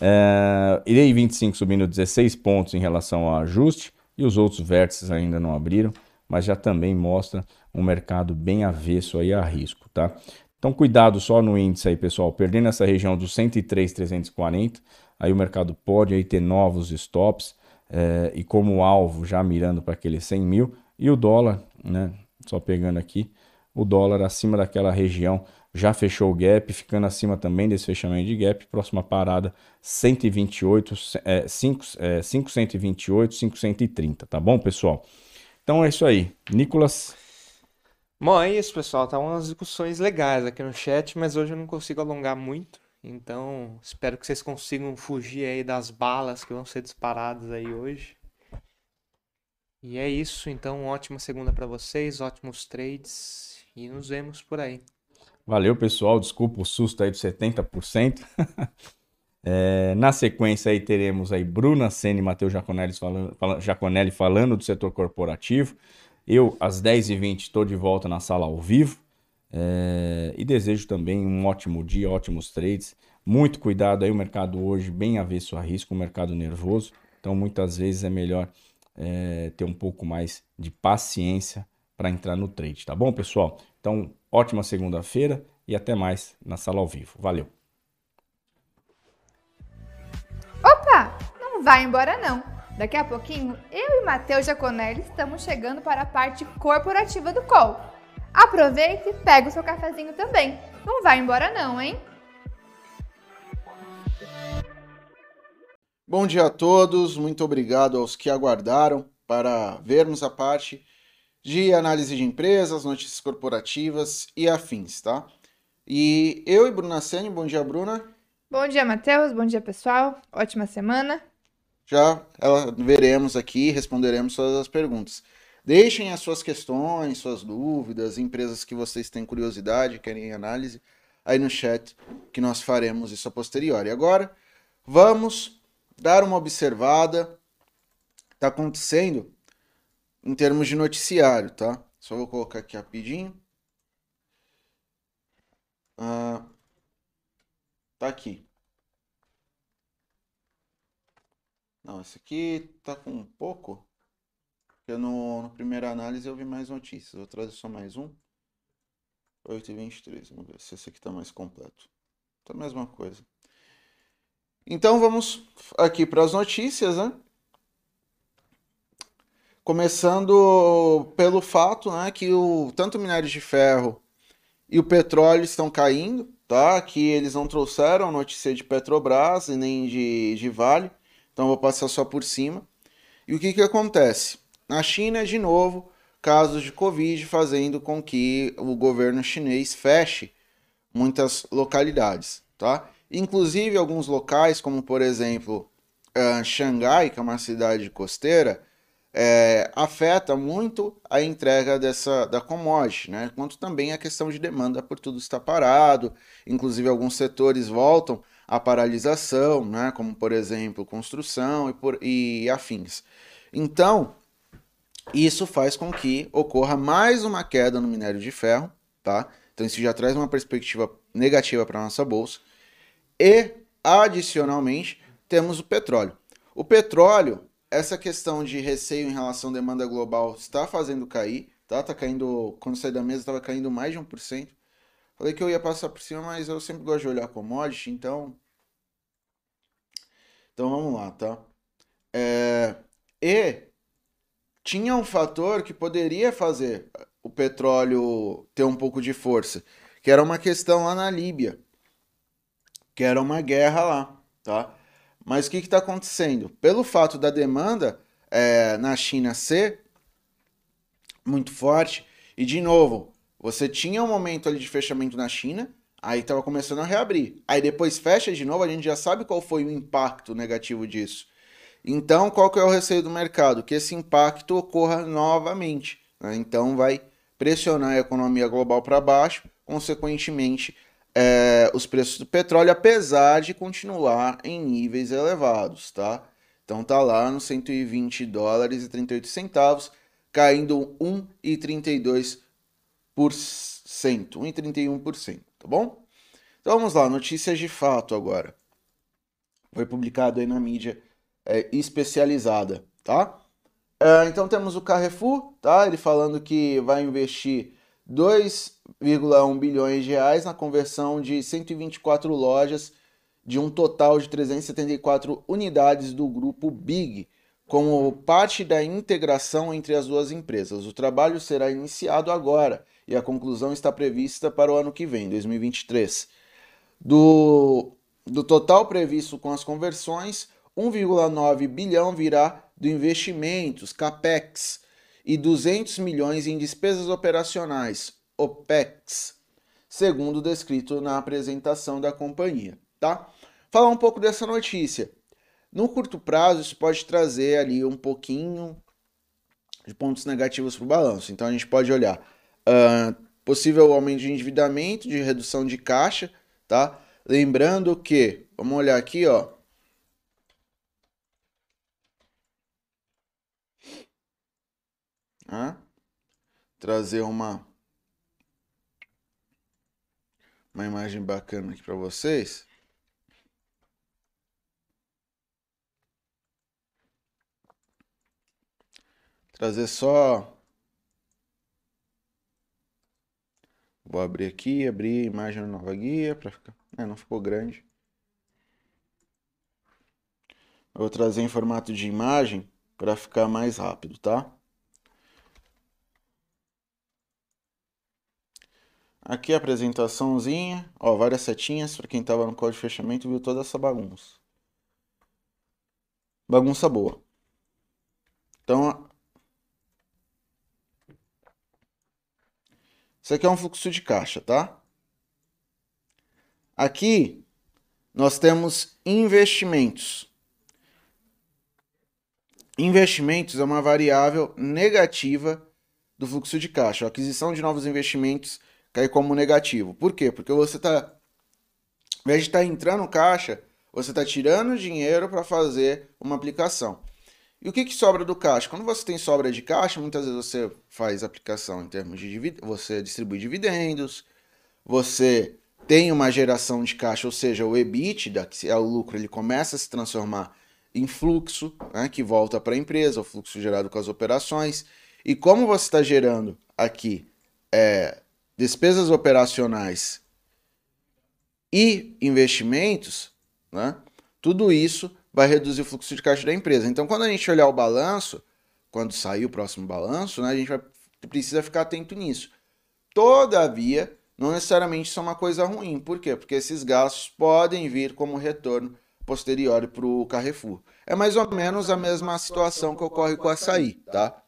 É, aí 25 subindo 16 pontos em relação ao ajuste. E os outros vértices ainda não abriram, mas já também mostra um mercado bem avesso aí a risco, tá? Então, cuidado só no índice aí, pessoal. Perdendo essa região dos 103,340 aí o mercado pode aí ter novos stops é, e como alvo já mirando para aquele 100 mil e o dólar, né, só pegando aqui, o dólar acima daquela região já fechou o gap, ficando acima também desse fechamento de gap, próxima parada 128, é, 5, é, 528, 530, tá bom, pessoal? Então é isso aí. Nicolas. Bom, é isso, pessoal. Tá umas discussões legais aqui no chat, mas hoje eu não consigo alongar muito. Então, espero que vocês consigam fugir aí das balas que vão ser disparadas aí hoje. E é isso, então, ótima segunda para vocês, ótimos trades e nos vemos por aí. Valeu, pessoal. Desculpa o susto aí de 70%. *laughs* é, na sequência aí teremos aí Bruna Senna e Matheus Jaconelli falando, Jaconelli falando do setor corporativo. Eu, às 10h20, estou de volta na sala ao vivo. É, e desejo também um ótimo dia, ótimos trades. Muito cuidado aí, o mercado hoje bem avesso a risco, um mercado nervoso. Então, muitas vezes é melhor é, ter um pouco mais de paciência para entrar no trade, tá bom, pessoal? Então, ótima segunda-feira e até mais na sala ao vivo. Valeu! Opa! Não vai embora não! Daqui a pouquinho, eu e Matheus Jaconelli estamos chegando para a parte corporativa do call. Aproveite e pega o seu cafezinho também. Não vai embora não, hein? Bom dia a todos, muito obrigado aos que aguardaram para vermos a parte de análise de empresas, notícias corporativas e afins, tá? E eu e Bruna Sene, bom dia, Bruna. Bom dia, Matheus, bom dia, pessoal. Ótima semana. Já ela, veremos aqui, responderemos todas as perguntas. Deixem as suas questões, suas dúvidas, empresas que vocês têm curiosidade, querem análise, aí no chat, que nós faremos isso a posteriori. Agora, vamos dar uma observada. Está acontecendo em termos de noticiário, tá? Só vou colocar aqui rapidinho. Ah, tá aqui. Não, esse aqui tá com um pouco. Porque no, no primeira análise eu vi mais notícias. Vou trazer só mais um. 8 e 23. Vamos ver se esse aqui está mais completo. Tá a mesma coisa. Então vamos aqui para as notícias, né? Começando pelo fato né, que o, tanto o minério de ferro e o petróleo estão caindo, tá? Que eles não trouxeram notícia de Petrobras e nem de, de Vale, então vou passar só por cima. E o que, que acontece? Na China, de novo, casos de Covid fazendo com que o governo chinês feche muitas localidades, tá? Inclusive alguns locais, como por exemplo uh, Xangai, que é uma cidade costeira, é, afeta muito a entrega dessa da commodity, né? Quanto também a questão de demanda por tudo está parado, inclusive alguns setores voltam à paralisação, né? Como por exemplo construção e, por, e afins. Então isso faz com que ocorra mais uma queda no minério de ferro, tá? Então isso já traz uma perspectiva negativa para nossa bolsa. E, adicionalmente, temos o petróleo. O petróleo, essa questão de receio em relação à demanda global está fazendo cair, tá? Tá caindo, quando saí da mesa estava caindo mais de 1%. Falei que eu ia passar por cima, mas eu sempre gosto de olhar commodity, então... Então vamos lá, tá? É... E tinha um fator que poderia fazer o petróleo ter um pouco de força, que era uma questão lá na Líbia, que era uma guerra lá, tá? Mas o que está acontecendo? Pelo fato da demanda é, na China ser muito forte, e de novo, você tinha um momento ali de fechamento na China, aí estava começando a reabrir. Aí depois fecha de novo, a gente já sabe qual foi o impacto negativo disso. Então, qual que é o receio do mercado? Que esse impacto ocorra novamente. Né? Então, vai pressionar a economia global para baixo, consequentemente, é, os preços do petróleo, apesar de continuar em níveis elevados, tá? Então tá lá nos 120 dólares e 38 centavos, caindo 1,32%, 1,31%, tá bom? Então vamos lá, notícias de fato agora. Foi publicado aí na mídia é, especializada, tá? É, então temos o Carrefour, tá? Ele falando que vai investir 2,1 bilhões de reais na conversão de 124 lojas de um total de 374 unidades do grupo Big, como parte da integração entre as duas empresas. O trabalho será iniciado agora e a conclusão está prevista para o ano que vem, 2023. Do, do total previsto com as conversões, 1,9 bilhão virá do investimentos, capex, e 200 milhões em despesas operacionais, OPEX, segundo descrito na apresentação da companhia, tá? Falar um pouco dessa notícia. No curto prazo, isso pode trazer ali um pouquinho de pontos negativos para o balanço. Então a gente pode olhar uh, possível aumento de endividamento, de redução de caixa, tá? Lembrando que, vamos olhar aqui, ó. Ah, trazer uma uma imagem bacana aqui para vocês. Trazer só. Vou abrir aqui, abrir imagem na nova guia para ficar. É, não ficou grande. Eu vou trazer em formato de imagem para ficar mais rápido, tá? Aqui a apresentaçãozinha, ó, várias setinhas, para quem estava no código de fechamento viu toda essa bagunça. Bagunça boa. Então, isso aqui é um fluxo de caixa, tá? Aqui nós temos investimentos. Investimentos é uma variável negativa do fluxo de caixa. A aquisição de novos investimentos cair como negativo. Por quê? Porque você está, ao invés de estar tá entrando caixa, você está tirando dinheiro para fazer uma aplicação. E o que, que sobra do caixa? Quando você tem sobra de caixa, muitas vezes você faz aplicação em termos de dividendos, você distribui dividendos, você tem uma geração de caixa, ou seja, o EBITDA, que é o lucro, ele começa a se transformar em fluxo, né, que volta para a empresa, o fluxo gerado com as operações. E como você está gerando aqui é, despesas operacionais e investimentos, né, tudo isso vai reduzir o fluxo de caixa da empresa. Então, quando a gente olhar o balanço, quando sair o próximo balanço, né, a gente vai, precisa ficar atento nisso. Todavia, não necessariamente isso é uma coisa ruim. Por quê? Porque esses gastos podem vir como retorno posterior para o Carrefour. É mais ou menos a mesma situação que ocorre com o açaí, tá?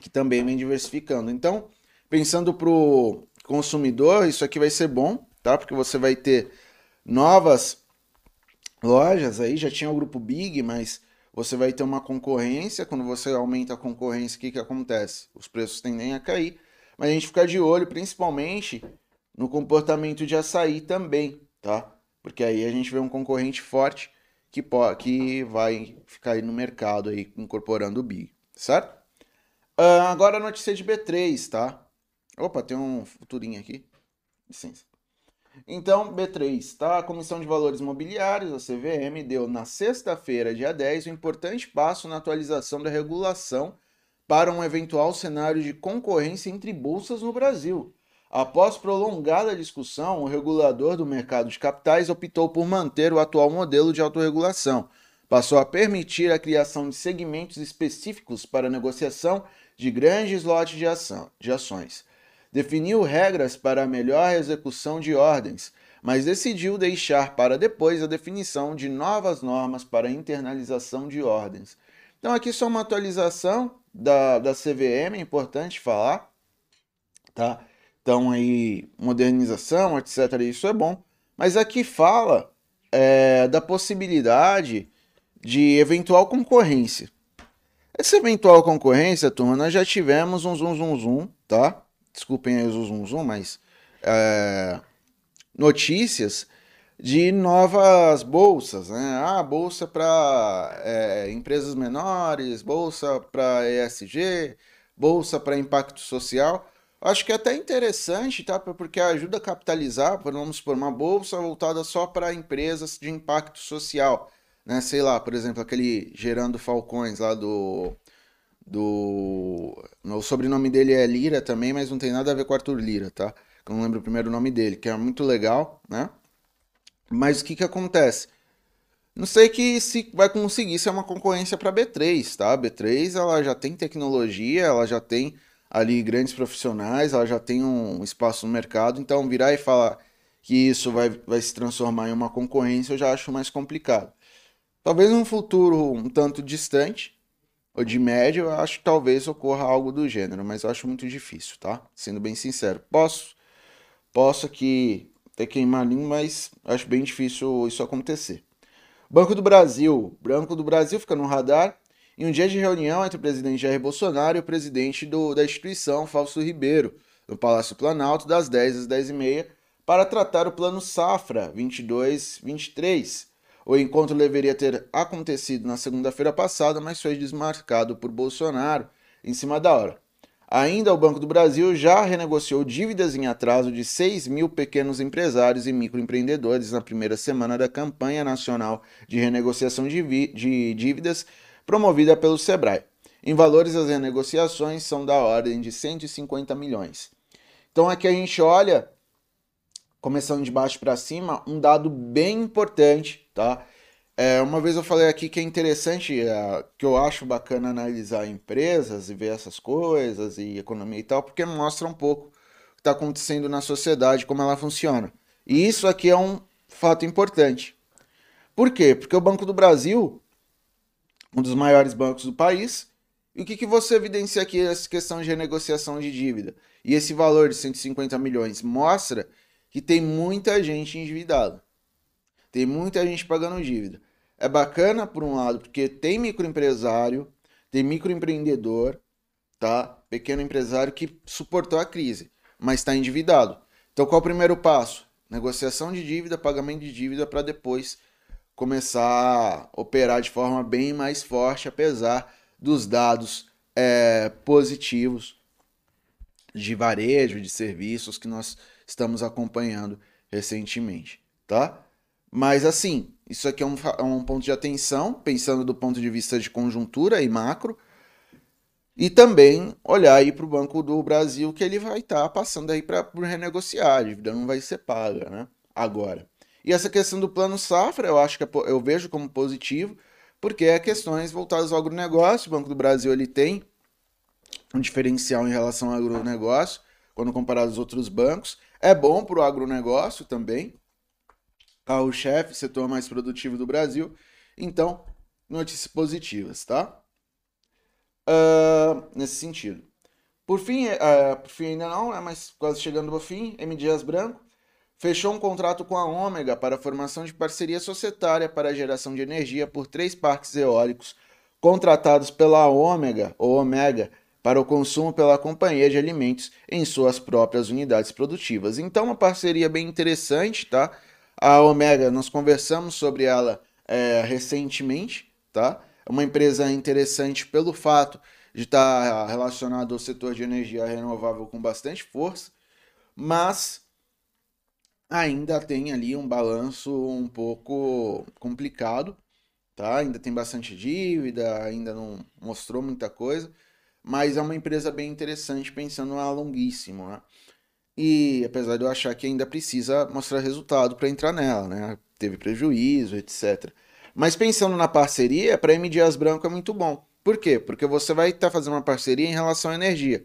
Que também vem diversificando. Então, pensando para o consumidor, isso aqui vai ser bom, tá? Porque você vai ter novas lojas aí, já tinha o grupo Big, mas você vai ter uma concorrência. Quando você aumenta a concorrência, o que, que acontece? Os preços tendem a cair. Mas a gente fica de olho, principalmente no comportamento de açaí também, tá? Porque aí a gente vê um concorrente forte que, pode, que vai ficar aí no mercado aí incorporando o Big, certo? Uh, agora a notícia de B3, tá? Opa, tem um futurinho aqui. Licença. Então, B3, tá? A Comissão de Valores Mobiliários, a CVM, deu na sexta-feira, dia 10, um importante passo na atualização da regulação para um eventual cenário de concorrência entre bolsas no Brasil. Após prolongada discussão, o regulador do mercado de capitais optou por manter o atual modelo de autorregulação. Passou a permitir a criação de segmentos específicos para negociação de grandes lotes de, ação, de ações definiu regras para a melhor execução de ordens, mas decidiu deixar para depois a definição de novas normas para internalização de ordens. Então, aqui só uma atualização da, da CVM, é importante falar, tá? Então, aí, modernização, etc., isso é bom. Mas aqui fala é, da possibilidade de eventual concorrência. Essa eventual concorrência, turma, nós já tivemos um zoom, zoom, zoom, tá? Desculpem aí o zoom, zoom mas é, notícias de novas bolsas, né? Ah, bolsa para é, empresas menores, bolsa para ESG, bolsa para impacto social. Acho que é até interessante, tá? Porque ajuda a capitalizar, vamos por uma bolsa voltada só para empresas de impacto social, né? Sei lá, por exemplo, aquele gerando falcões lá do do. O sobrenome dele é Lira também, mas não tem nada a ver com Arthur Lira, tá? Eu não lembro o primeiro nome dele, que é muito legal, né? Mas o que que acontece? Não sei que se vai conseguir ser uma concorrência para B3, tá? A B3 ela já tem tecnologia, ela já tem ali grandes profissionais, ela já tem um espaço no mercado, então virar e falar que isso vai, vai se transformar em uma concorrência eu já acho mais complicado. Talvez num futuro um tanto distante, de médio, eu acho que talvez ocorra algo do gênero, mas eu acho muito difícil, tá? Sendo bem sincero. Posso, posso aqui até queimar língua, mas acho bem difícil isso acontecer. Banco do Brasil. Banco do Brasil fica no radar em um dia de reunião entre o presidente Jair Bolsonaro e o presidente do, da instituição, Fausto Ribeiro, no Palácio Planalto, das 10 às 10h30, para tratar o Plano Safra 22-23. O encontro deveria ter acontecido na segunda-feira passada, mas foi desmarcado por Bolsonaro em cima da hora. Ainda o Banco do Brasil já renegociou dívidas em atraso de 6 mil pequenos empresários e microempreendedores na primeira semana da campanha nacional de renegociação de, de dívidas promovida pelo Sebrae. Em valores, as renegociações são da ordem de 150 milhões. Então aqui a gente olha, começando de baixo para cima, um dado bem importante, tá? É, uma vez eu falei aqui que é interessante, é, que eu acho bacana analisar empresas e ver essas coisas e economia e tal, porque mostra um pouco o que está acontecendo na sociedade, como ela funciona. E isso aqui é um fato importante. Por quê? Porque o Banco do Brasil, um dos maiores bancos do país, e o que, que você evidencia aqui essa questão de renegociação de dívida? E esse valor de 150 milhões mostra que tem muita gente endividada. Tem muita gente pagando dívida. É bacana, por um lado, porque tem microempresário, tem microempreendedor, tá? Pequeno empresário que suportou a crise, mas está endividado. Então, qual é o primeiro passo? Negociação de dívida, pagamento de dívida para depois começar a operar de forma bem mais forte, apesar dos dados é, positivos de varejo, de serviços que nós estamos acompanhando recentemente, tá? Mas assim, isso aqui é um, é um ponto de atenção, pensando do ponto de vista de conjuntura e macro. E também olhar aí para o Banco do Brasil que ele vai estar tá passando aí para renegociar, a dívida não vai ser paga, né? Agora. E essa questão do plano safra, eu acho que é, eu vejo como positivo, porque é questões voltadas ao agronegócio. O Banco do Brasil ele tem um diferencial em relação ao agronegócio, quando comparado aos outros bancos. É bom para o agronegócio também, carro-chefe, setor mais produtivo do Brasil. Então, notícias positivas, tá? Uh, nesse sentido. Por fim, uh, por fim ainda não, né, mas quase chegando ao fim, M. Dias Branco fechou um contrato com a Ômega para a formação de parceria societária para a geração de energia por três parques eólicos contratados pela Ômega ou Omega para o consumo pela companhia de alimentos em suas próprias unidades produtivas. Então, uma parceria bem interessante, tá? A Omega, nós conversamos sobre ela é, recentemente, tá? É uma empresa interessante pelo fato de estar relacionado ao setor de energia renovável com bastante força, mas ainda tem ali um balanço um pouco complicado, tá? Ainda tem bastante dívida, ainda não mostrou muita coisa, mas é uma empresa bem interessante pensando a longuíssimo, né? E apesar de eu achar que ainda precisa mostrar resultado para entrar nela, né? Teve prejuízo, etc. Mas pensando na parceria, para M Dias Branco é muito bom. Por quê? Porque você vai estar tá fazendo uma parceria em relação à energia.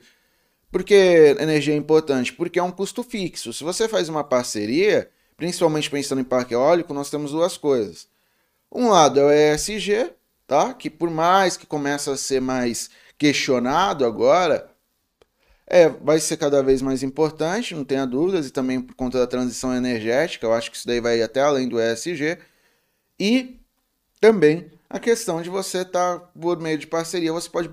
Por que energia é importante? Porque é um custo fixo. Se você faz uma parceria, principalmente pensando em parque eólico, nós temos duas coisas. Um lado é o ESG, tá? Que por mais que comece a ser mais questionado agora, é, vai ser cada vez mais importante, não tenha dúvidas, e também por conta da transição energética, eu acho que isso daí vai até além do ESG. E também a questão de você estar, tá, por meio de parceria, você pode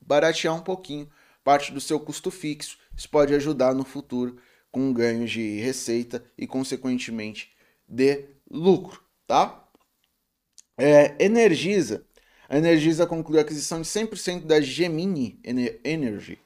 baratear um pouquinho parte do seu custo fixo. Isso pode ajudar no futuro com ganhos de receita e, consequentemente, de lucro, tá? É, Energisa. A Energisa concluiu a aquisição de 100% da Gemini Energy,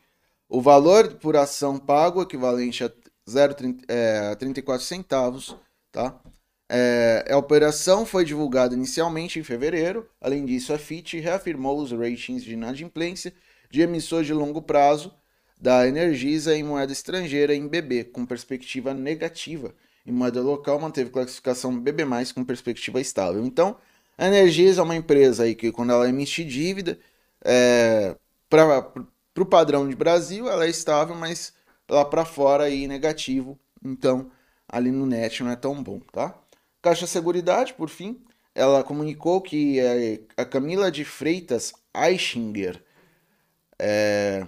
o valor por ação pago, equivalente a 0,34 é, centavos, tá? É, a operação foi divulgada inicialmente em fevereiro. Além disso, a FIT reafirmou os ratings de inadimplência de emissor de longo prazo da Energisa em moeda estrangeira em BB, com perspectiva negativa. Em moeda local, manteve classificação BB+, com perspectiva estável. Então, a Energisa é uma empresa aí que, quando ela emite dívida, é, para para o padrão de Brasil, ela é estável, mas lá para fora aí negativo. Então, ali no net não é tão bom, tá? Caixa Seguridade, por fim, ela comunicou que é, a Camila de Freitas Eichinger é,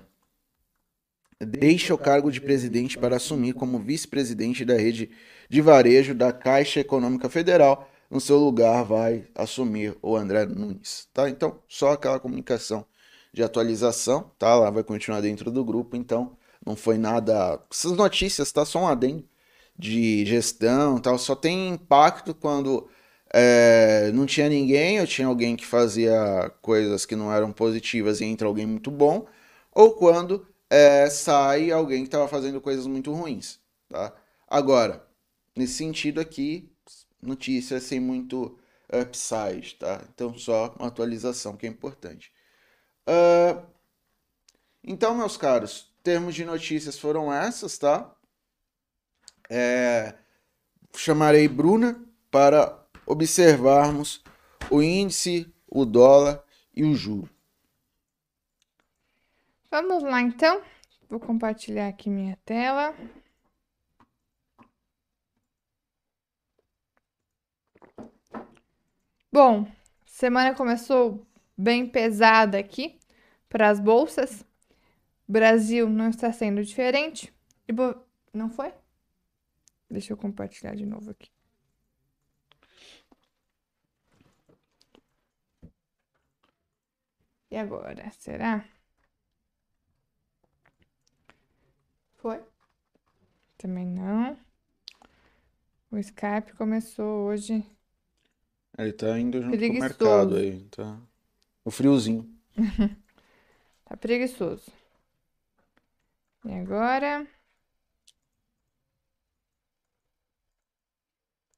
deixa o cargo de presidente para assumir como vice-presidente da rede de varejo da Caixa Econômica Federal no seu lugar vai assumir o André Nunes, tá? Então, só aquela comunicação de atualização, tá? Lá vai continuar dentro do grupo, então não foi nada. Essas notícias, tá? Só um adendo de gestão tal, só tem impacto quando é, não tinha ninguém, ou tinha alguém que fazia coisas que não eram positivas e entra alguém muito bom, ou quando é, sai alguém que estava fazendo coisas muito ruins, tá? Agora, nesse sentido aqui, notícias sem muito upside, tá? Então, só uma atualização que é importante. Uh, então, meus caros, termos de notícias foram essas, tá? É, chamarei Bruna para observarmos o índice, o dólar e o juro. Vamos lá então. Vou compartilhar aqui minha tela. Bom, semana começou bem pesada aqui para as bolsas. Brasil não está sendo diferente. E bo... Não foi? Deixa eu compartilhar de novo aqui. E agora, será? Foi? Também não. O Skype começou hoje. Ele tá indo junto com o mercado aí, tá? O friozinho. *laughs* Tá preguiçoso. E agora?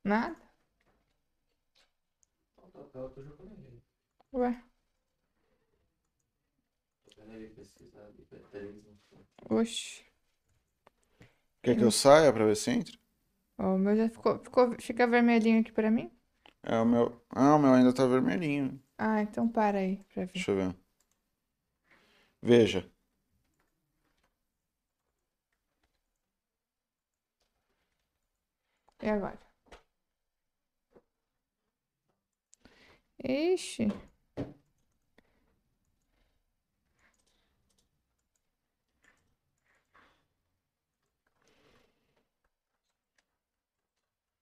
Nada? Eu tô jogando ele. Ué, oxi. Quer que eu saia pra ver se entra? O meu já ficou, ficou, fica vermelhinho aqui pra mim? É o meu. Ah, o meu ainda tá vermelhinho. Ah, então para aí pra ver. Deixa eu ver. Veja. E agora? Ixi.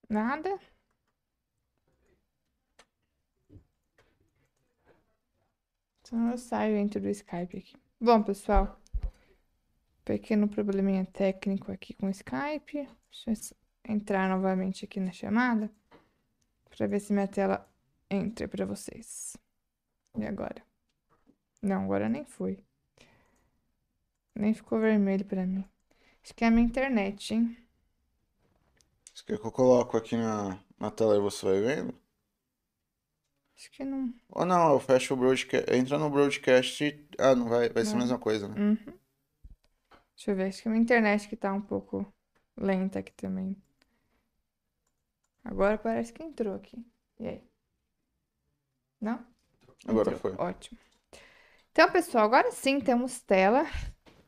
Nada? Então eu saio entro do Skype aqui. Bom, pessoal. Pequeno probleminha técnico aqui com o Skype. Deixa eu entrar novamente aqui na chamada para ver se minha tela entra para vocês. E agora? Não, agora nem foi. Nem ficou vermelho para mim. Acho que é a minha internet, hein? Você quer que eu coloco aqui na, na tela e você vai vendo? Acho que não. Ou não, eu fecho o broadcast. Entra no broadcast e. Ah, não vai, vai ser a Não. mesma coisa, né? Uhum. Deixa eu ver, acho que a minha internet que tá um pouco lenta aqui também. Agora parece que entrou aqui. E aí? Não? Agora Entrou. foi. Ótimo. Então, pessoal, agora sim temos tela.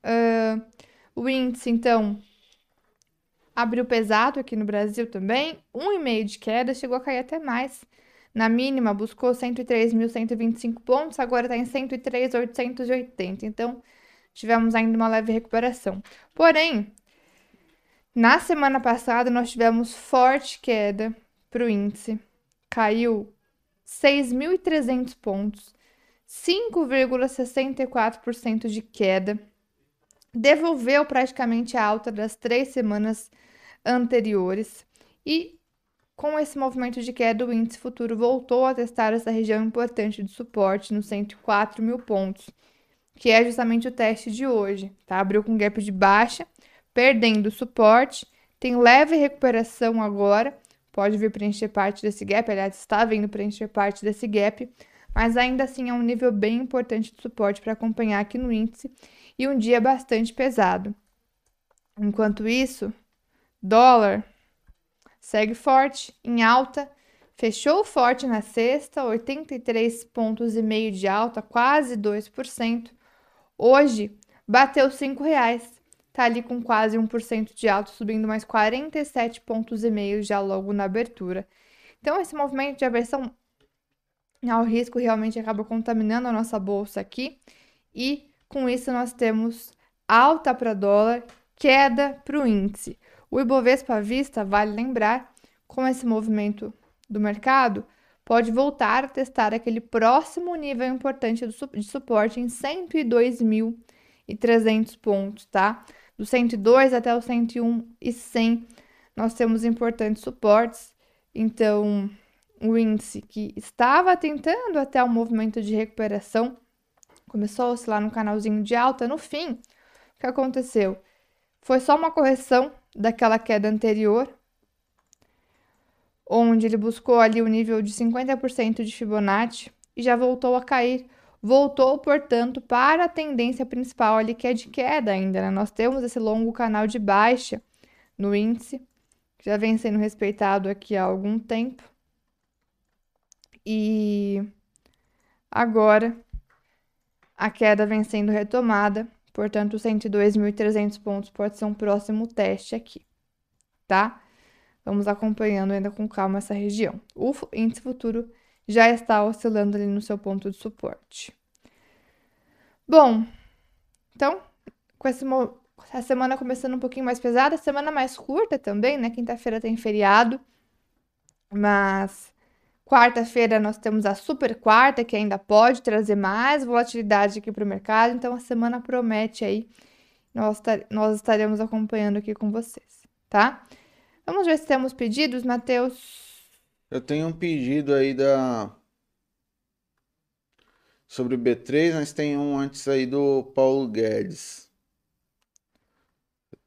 Ah, o índice, então, abriu pesado aqui no Brasil também. 1,5 de queda, chegou a cair até mais. Na mínima, buscou 103.125 pontos, agora está em 103.880. Então, tivemos ainda uma leve recuperação. Porém, na semana passada, nós tivemos forte queda para o índice. Caiu 6.300 pontos, 5,64% de queda. Devolveu praticamente a alta das três semanas anteriores. E com esse movimento de queda, o índice futuro voltou a testar essa região importante de suporte nos 104 mil pontos, que é justamente o teste de hoje. Tá? Abriu com gap de baixa, perdendo suporte, tem leve recuperação agora, pode vir preencher parte desse gap, aliás, está vindo preencher parte desse gap, mas ainda assim é um nível bem importante de suporte para acompanhar aqui no índice e um dia bastante pesado. Enquanto isso, dólar segue forte, em alta, fechou forte na sexta, 83 pontos e meio de alta, quase 2%. Hoje bateu 5 reais, tá ali com quase 1% de alta, subindo mais 47 pontos e meio já logo na abertura. Então esse movimento de aversão ao risco realmente acaba contaminando a nossa bolsa aqui e com isso nós temos alta para dólar, queda para o índice. O Ibovespa à vista, vale lembrar, com esse movimento do mercado, pode voltar a testar aquele próximo nível importante de suporte em 102.300 pontos, tá? Do 102 até o 101 e 100, nós temos importantes suportes. Então, o índice que estava tentando até o movimento de recuperação começou a oscilar no canalzinho de alta, no fim, o que aconteceu? Foi só uma correção daquela queda anterior, onde ele buscou ali o nível de 50% de Fibonacci e já voltou a cair. Voltou, portanto, para a tendência principal ali, que é de queda ainda. Né? Nós temos esse longo canal de baixa no índice, que já vem sendo respeitado aqui há algum tempo. E agora a queda vem sendo retomada, portanto, 102.300 pontos pode ser um próximo teste aqui, tá? Vamos acompanhando ainda com calma essa região. O índice futuro já está oscilando ali no seu ponto de suporte. Bom, então, com esse, a semana começando um pouquinho mais pesada, semana mais curta também, né? Quinta-feira tem feriado, mas quarta-feira nós temos a super quarta, que ainda pode trazer mais volatilidade aqui para o mercado, então a semana promete aí. Nós, nós estaremos acompanhando aqui com vocês, tá? Vamos ver se temos pedidos, Matheus. Eu tenho um pedido aí da. Sobre o B3, mas tem um antes aí do Paulo Guedes.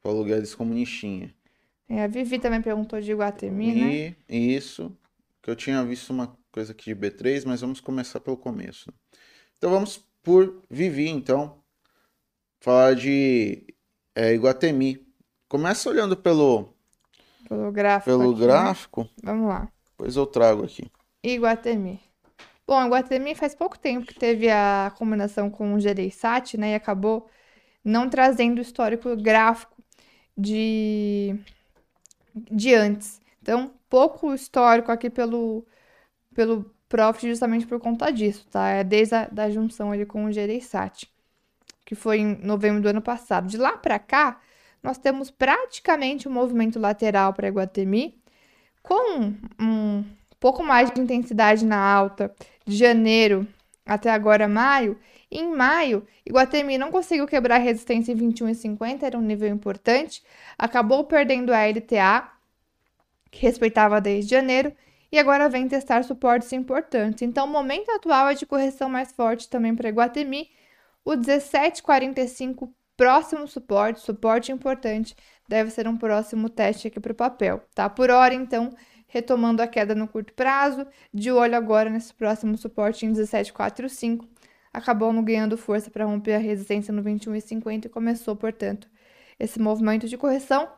Paulo Guedes comunistinha. É, a Vivi também perguntou de Guatemi, e, né? Isso. Que eu tinha visto uma coisa aqui de B3, mas vamos começar pelo começo. Então vamos por Vivi, então. Falar de é, Iguatemi. Começa olhando pelo pelo gráfico. Pelo aqui, gráfico? Né? Vamos lá. Pois eu trago aqui. Iguatemi. Bom, Iguatemi faz pouco tempo que teve a combinação com o Gereissat, né? E acabou não trazendo o histórico gráfico de, de antes. Então, pouco histórico aqui pelo, pelo Profit justamente por conta disso, tá? É desde a da junção ali com o Gereissat, que foi em novembro do ano passado. De lá para cá, nós temos praticamente um movimento lateral para Iguatemi, com um pouco mais de intensidade na alta de janeiro até agora maio. Em maio, Iguatemi não conseguiu quebrar a resistência em 21,50, era um nível importante, acabou perdendo a LTA, que respeitava desde janeiro, e agora vem testar suportes importantes. Então, o momento atual é de correção mais forte também para Iguatemi. O 17,45 Próximo suporte, suporte importante, deve ser um próximo teste aqui para o papel, tá? Por hora, então, retomando a queda no curto prazo, de olho agora nesse próximo suporte em 17,45, acabou não ganhando força para romper a resistência no 21,50 e começou, portanto, esse movimento de correção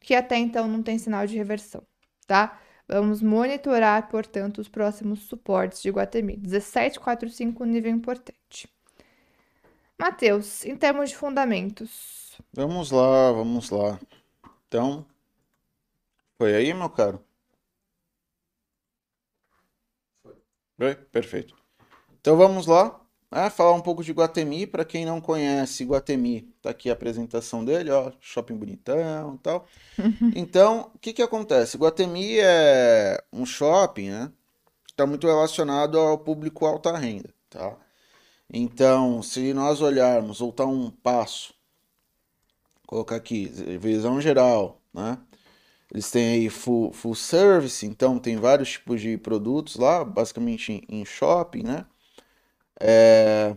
que até então não tem sinal de reversão, tá? Vamos monitorar, portanto, os próximos suportes de Guatemi. 17,45, nível importante. Mateus, em termos de fundamentos. Vamos lá, vamos lá. Então, foi aí, meu caro? Foi. Perfeito. Então vamos lá, né, falar um pouco de Guatemi. Para quem não conhece Guatemi, tá aqui a apresentação dele, ó, shopping bonitão e tal. *laughs* então, o que que acontece? Guatemi é um shopping, né? Está muito relacionado ao público alta renda, tá? Então, se nós olharmos, voltar um passo, colocar aqui, visão geral, né? Eles têm aí full, full service, então tem vários tipos de produtos lá, basicamente em, em shopping, né? É...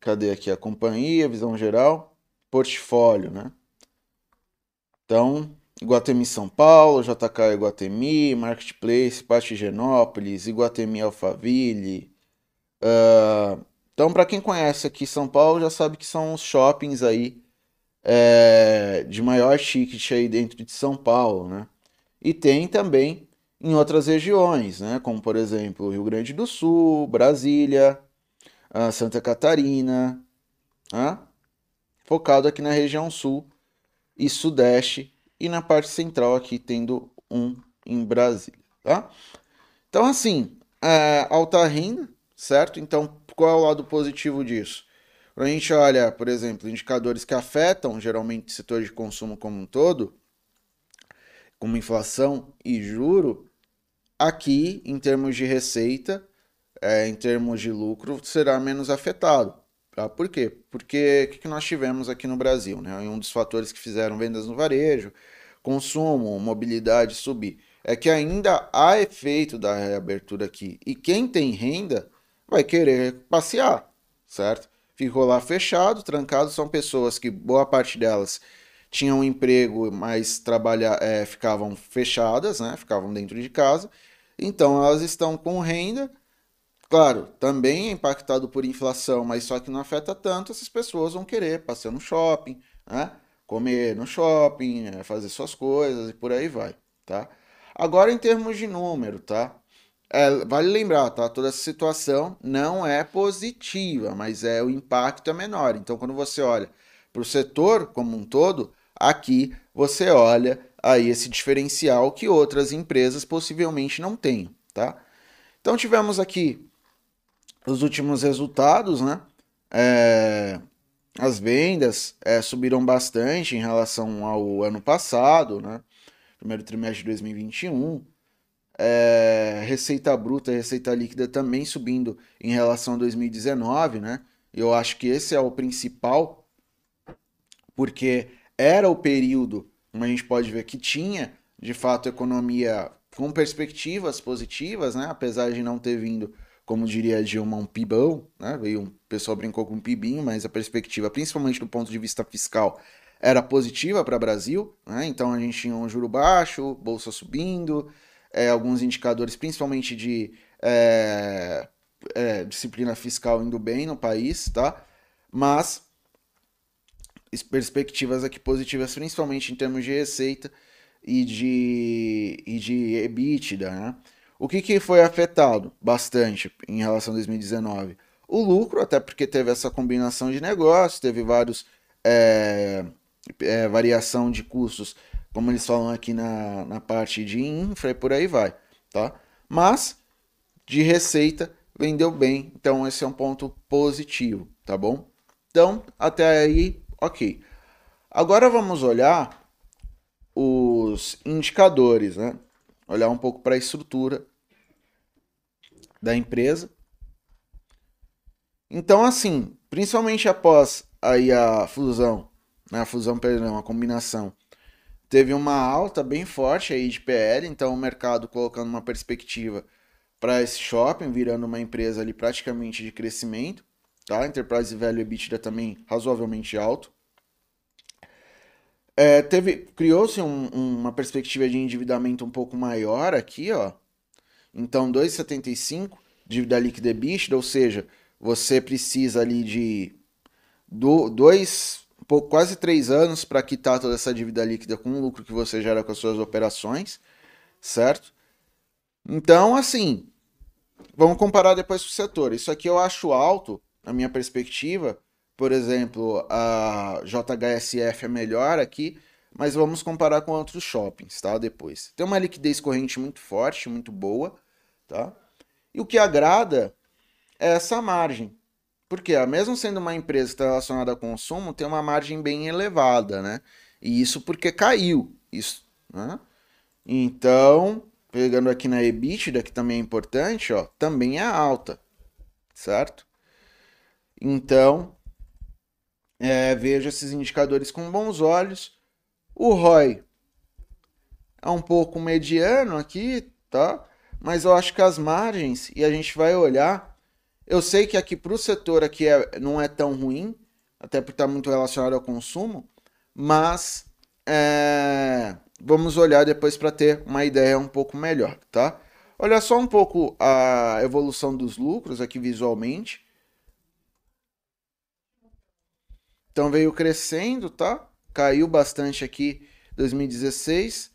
Cadê aqui a companhia, visão geral, portfólio, né? Então, Iguatemi São Paulo, JK Iguatemi, Marketplace, Patigenópolis, Iguatemi Alphaville, uh, então, para quem conhece aqui São Paulo, já sabe que são os shoppings aí é, de maior ticket aí dentro de São Paulo, né? E tem também em outras regiões, né? Como, por exemplo, Rio Grande do Sul, Brasília, Santa Catarina, né? focado aqui na região sul e sudeste e na parte central aqui tendo um em Brasília, tá? Então, assim, é, alta renda, certo? Então, qual é o lado positivo disso? Quando a gente olha, por exemplo, indicadores que afetam geralmente o setor de consumo como um todo, como inflação e juro, aqui, em termos de receita, é, em termos de lucro, será menos afetado. Tá? Por quê? Porque o que, que nós tivemos aqui no Brasil? Né? Um dos fatores que fizeram vendas no varejo, consumo, mobilidade subir, é que ainda há efeito da reabertura aqui. E quem tem renda vai querer passear, certo? Ficou lá fechado, trancado, são pessoas que boa parte delas tinham um emprego, mas trabalha, é, ficavam fechadas, né? Ficavam dentro de casa. Então elas estão com renda. Claro, também é impactado por inflação, mas só que não afeta tanto, essas pessoas vão querer passear no shopping, né? Comer no shopping, é, fazer suas coisas e por aí vai, tá? Agora em termos de número, tá? É, vale lembrar, tá? Toda essa situação não é positiva, mas é o impacto é menor. Então, quando você olha para o setor como um todo, aqui você olha aí esse diferencial que outras empresas possivelmente não tenham, tá? Então, tivemos aqui os últimos resultados, né? É, as vendas é, subiram bastante em relação ao ano passado, né? Primeiro trimestre de 2021 é, receita bruta e receita líquida também subindo em relação a 2019, né? Eu acho que esse é o principal, porque era o período, como a gente pode ver, que tinha de fato economia com perspectivas positivas, né? Apesar de não ter vindo, como diria Dilma, um pibão, né? Veio um o pessoal brincou com um pibinho, mas a perspectiva, principalmente do ponto de vista fiscal, era positiva para o Brasil, né? Então a gente tinha um juro baixo, bolsa subindo, é, alguns indicadores, principalmente de é, é, disciplina fiscal indo bem no país, tá? Mas perspectivas aqui positivas, principalmente em termos de receita e de, e de EBITDA, né? O que, que foi afetado bastante em relação a 2019? O lucro, até porque teve essa combinação de negócios, teve vários é, é, variação de custos como eles falam aqui na, na parte de infra e por aí vai, tá? Mas de receita vendeu bem, então esse é um ponto positivo, tá bom? Então, até aí, ok. Agora vamos olhar os indicadores, né? Olhar um pouco para a estrutura da empresa. Então, assim, principalmente após aí a fusão, né? A fusão, perdão, a combinação teve uma alta bem forte aí de PL, então o mercado colocando uma perspectiva para esse shopping, virando uma empresa ali praticamente de crescimento, tá? Enterprise Value EBITDA também razoavelmente alto. É, teve criou-se um, uma perspectiva de endividamento um pouco maior aqui, ó. Então 2,75 dívida líquida EBITDA, ou seja, você precisa ali de do, dois quase três anos para quitar toda essa dívida líquida com o lucro que você gera com as suas operações, certo? Então, assim, vamos comparar depois com o setor. Isso aqui eu acho alto, na minha perspectiva. Por exemplo, a JHSF é melhor aqui, mas vamos comparar com outros shoppings, tá? Depois. Tem uma liquidez corrente muito forte, muito boa, tá? E o que agrada é essa margem. Porque, mesmo sendo uma empresa que está relacionada a consumo, tem uma margem bem elevada, né? E isso porque caiu. Isso, né? Então, pegando aqui na EBITDA, que também é importante, ó, também é alta, certo? Então, é, vejo esses indicadores com bons olhos. O ROI é um pouco mediano aqui, tá? Mas eu acho que as margens, e a gente vai olhar eu sei que aqui para o setor aqui é, não é tão ruim, até porque está muito relacionado ao consumo, mas é, vamos olhar depois para ter uma ideia um pouco melhor, tá? Olha só um pouco a evolução dos lucros aqui visualmente. Então veio crescendo, tá? Caiu bastante aqui 2016.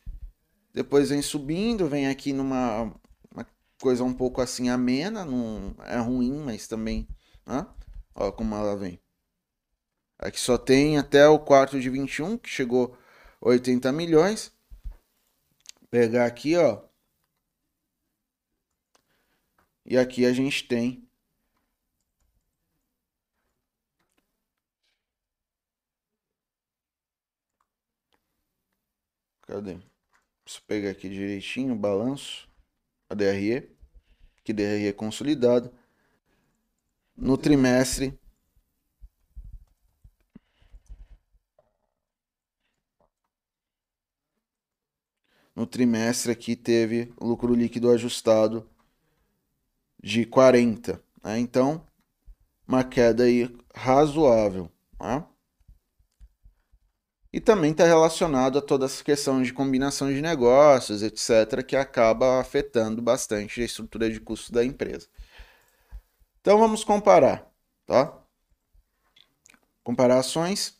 Depois vem subindo, vem aqui numa coisa um pouco assim amena, não é ruim, mas também, né? Ó como ela vem. Aqui só tem até o quarto de 21, que chegou 80 milhões. Pegar aqui, ó. E aqui a gente tem Cadê? Preciso pegar aqui direitinho o balanço. A DRE, que DRE é. No trimestre, no trimestre aqui teve lucro líquido ajustado de 40. Né? Então, uma queda aí razoável. Né? E também está relacionado a toda essa questão de combinação de negócios, etc., que acaba afetando bastante a estrutura de custo da empresa. Então vamos comparar, tá? Comparações.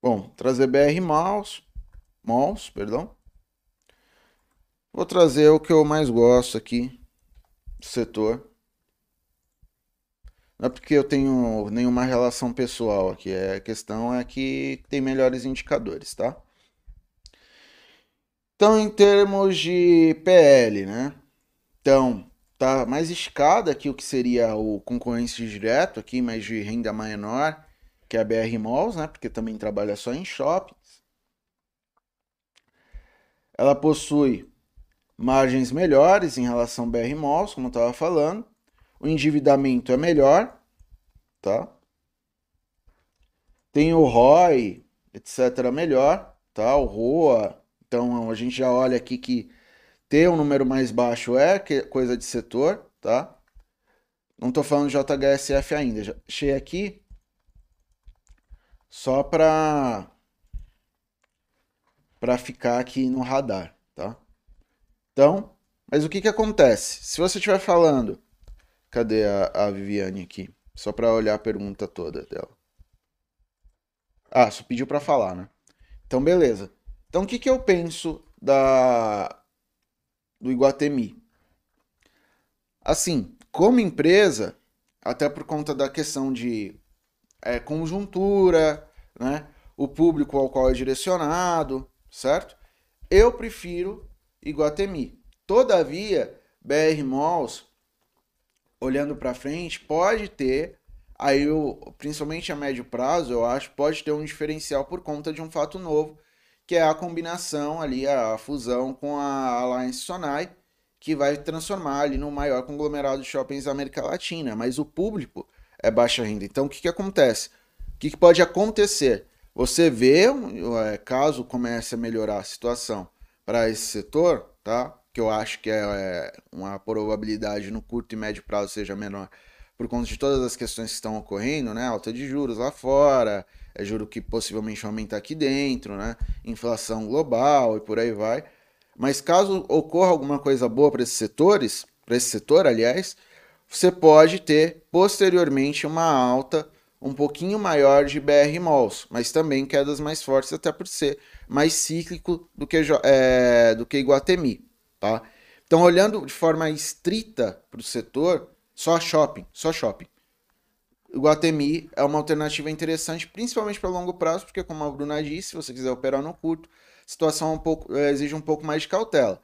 Bom, trazer BR Malls, Malls, perdão. Vou trazer o que eu mais gosto aqui do setor. Não é porque eu tenho nenhuma relação pessoal aqui, é, a questão é que tem melhores indicadores, tá? Então, em termos de PL, né? Então, tá mais escada aqui o que seria o concorrência direto aqui, mas de renda menor, que é a BR Malls, né? Porque também trabalha só em shoppings. Ela possui margens melhores em relação ao BR Malls, como eu estava falando o endividamento é melhor, tá? Tem o ROI, etc. melhor, tá? O ROA. Então a gente já olha aqui que ter um número mais baixo é coisa de setor, tá? Não estou falando JHSF ainda. Já aqui só para para ficar aqui no radar, tá? Então, mas o que que acontece? Se você estiver falando Cadê a, a Viviane aqui? Só para olhar a pergunta toda dela. Ah, só pediu para falar, né? Então, beleza. Então, o que, que eu penso da do Iguatemi? Assim, como empresa, até por conta da questão de é, conjuntura, né? O público ao qual é direcionado, certo? Eu prefiro Iguatemi. Todavia, BR Malls olhando para frente, pode ter, aí eu, principalmente a médio prazo, eu acho, pode ter um diferencial por conta de um fato novo, que é a combinação ali, a fusão com a Alliance Sonai, que vai transformar ali no maior conglomerado de shoppings da América Latina, mas o público é baixa renda. Então, o que, que acontece? O que, que pode acontecer? Você vê, é, caso comece a melhorar a situação para esse setor, tá? Que eu acho que é, é uma probabilidade no curto e médio prazo seja menor, por conta de todas as questões que estão ocorrendo, né? Alta de juros lá fora, é juro que possivelmente vai aumentar aqui dentro, né? Inflação global e por aí vai. Mas caso ocorra alguma coisa boa para esses setores, para esse setor, aliás, você pode ter posteriormente uma alta um pouquinho maior de BR Malls, mas também quedas mais fortes, até por ser mais cíclico do que, é, do que Iguatemi. Tá? Então, olhando de forma estrita para o setor, só shopping, só shopping. O Guatemi é uma alternativa interessante, principalmente para longo prazo, porque, como a Bruna disse, se você quiser operar no curto, a situação um pouco, é, exige um pouco mais de cautela.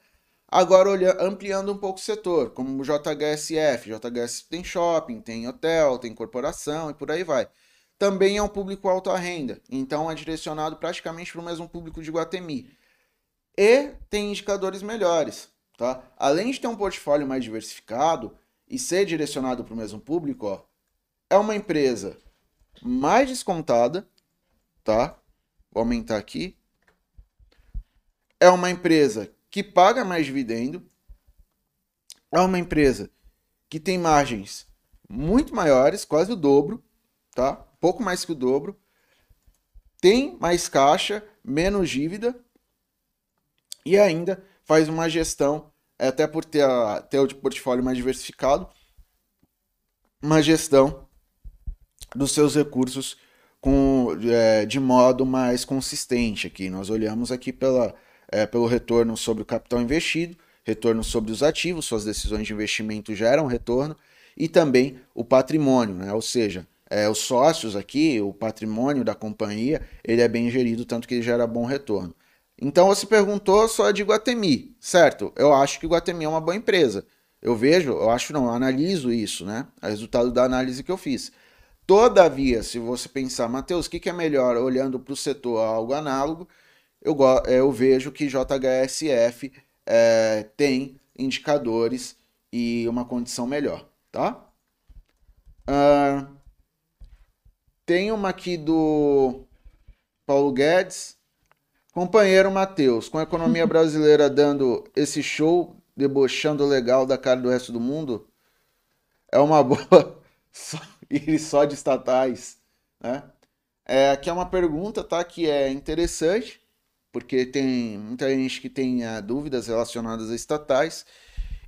Agora, olhando, ampliando um pouco o setor, como o JHSF, JHS tem shopping, tem hotel, tem corporação e por aí vai. Também é um público alta renda, então é direcionado praticamente para o mesmo público de Guatemi e tem indicadores melhores. Tá? Além de ter um portfólio mais diversificado e ser direcionado para o mesmo público, ó, é uma empresa mais descontada, tá? Vou aumentar aqui. É uma empresa que paga mais dividendo. É uma empresa que tem margens muito maiores, quase o dobro, tá? Pouco mais que o dobro. Tem mais caixa, menos dívida e ainda faz uma gestão, é, até por ter, a, ter o portfólio mais diversificado, uma gestão dos seus recursos com, é, de modo mais consistente aqui. Nós olhamos aqui pela, é, pelo retorno sobre o capital investido, retorno sobre os ativos, suas decisões de investimento geram retorno, e também o patrimônio, né? ou seja, é, os sócios aqui, o patrimônio da companhia, ele é bem gerido, tanto que ele gera bom retorno. Então você perguntou só de Guatemi, certo? Eu acho que Guatemi é uma boa empresa. Eu vejo, eu acho não, eu analiso isso, né? É resultado da análise que eu fiz. Todavia, se você pensar, Matheus, o que, que é melhor olhando para o setor algo análogo, eu, eu vejo que JHSF é, tem indicadores e uma condição melhor, tá? Ah, tem uma aqui do Paulo Guedes. Companheiro Matheus, com a economia *laughs* brasileira dando esse show, debochando legal da cara do resto do mundo, é uma *laughs* boa só, ir só de estatais, né? É, aqui é uma pergunta, tá? Que é interessante, porque tem muita gente que tem ah, dúvidas relacionadas a estatais,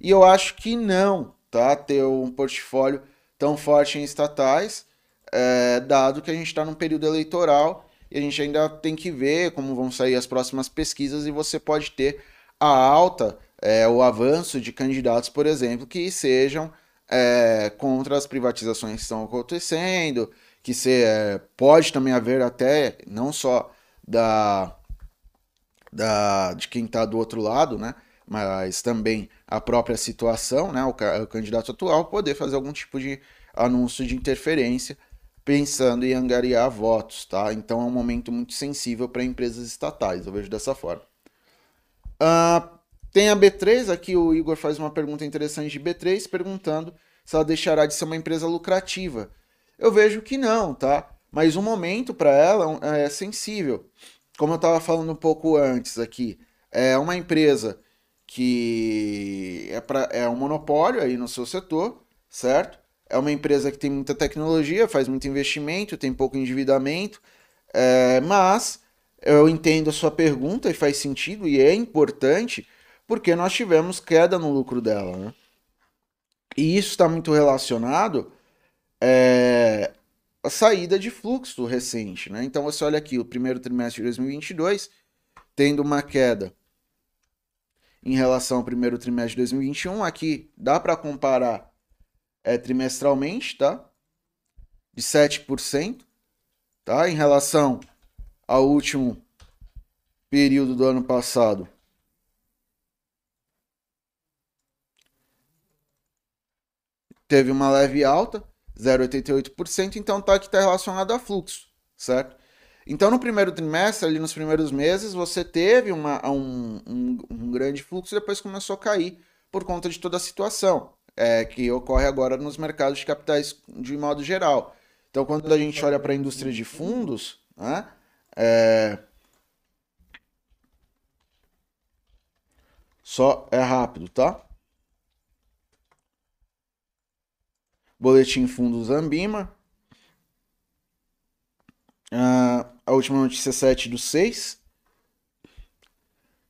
e eu acho que não, tá? Ter um portfólio tão forte em estatais, é, dado que a gente está num período eleitoral e a gente ainda tem que ver como vão sair as próximas pesquisas e você pode ter a alta, é, o avanço de candidatos, por exemplo, que sejam é, contra as privatizações que estão acontecendo, que se, é, pode também haver até, não só da, da de quem está do outro lado, né? mas também a própria situação, né, o, o, candidato atual, poder fazer algum tipo de anúncio de interferência pensando em angariar votos, tá? Então é um momento muito sensível para empresas estatais, eu vejo dessa forma. Uh, tem a B3, aqui o Igor faz uma pergunta interessante de B3, perguntando se ela deixará de ser uma empresa lucrativa. Eu vejo que não, tá? Mas o momento para ela é sensível. Como eu estava falando um pouco antes aqui, é uma empresa que é, pra, é um monopólio aí no seu setor, certo? É uma empresa que tem muita tecnologia, faz muito investimento, tem pouco endividamento, é, mas eu entendo a sua pergunta e faz sentido e é importante porque nós tivemos queda no lucro dela, né? E isso está muito relacionado é, à saída de fluxo recente, né? Então você olha aqui, o primeiro trimestre de 2022 tendo uma queda em relação ao primeiro trimestre de 2021. Aqui dá para comparar é, trimestralmente, tá? De 7%, tá? Em relação ao último período do ano passado. Teve uma leve alta, 0,88%, então tá que está relacionado a fluxo, certo? Então, no primeiro trimestre, ali nos primeiros meses, você teve uma, um, um, um grande fluxo e depois começou a cair por conta de toda a situação é, que ocorre agora nos mercados de capitais de modo geral. Então, quando a gente olha para a indústria de fundos, né, é... só é rápido, tá? Boletim Fundos Ambima. Uh, a última notícia 7 do 6.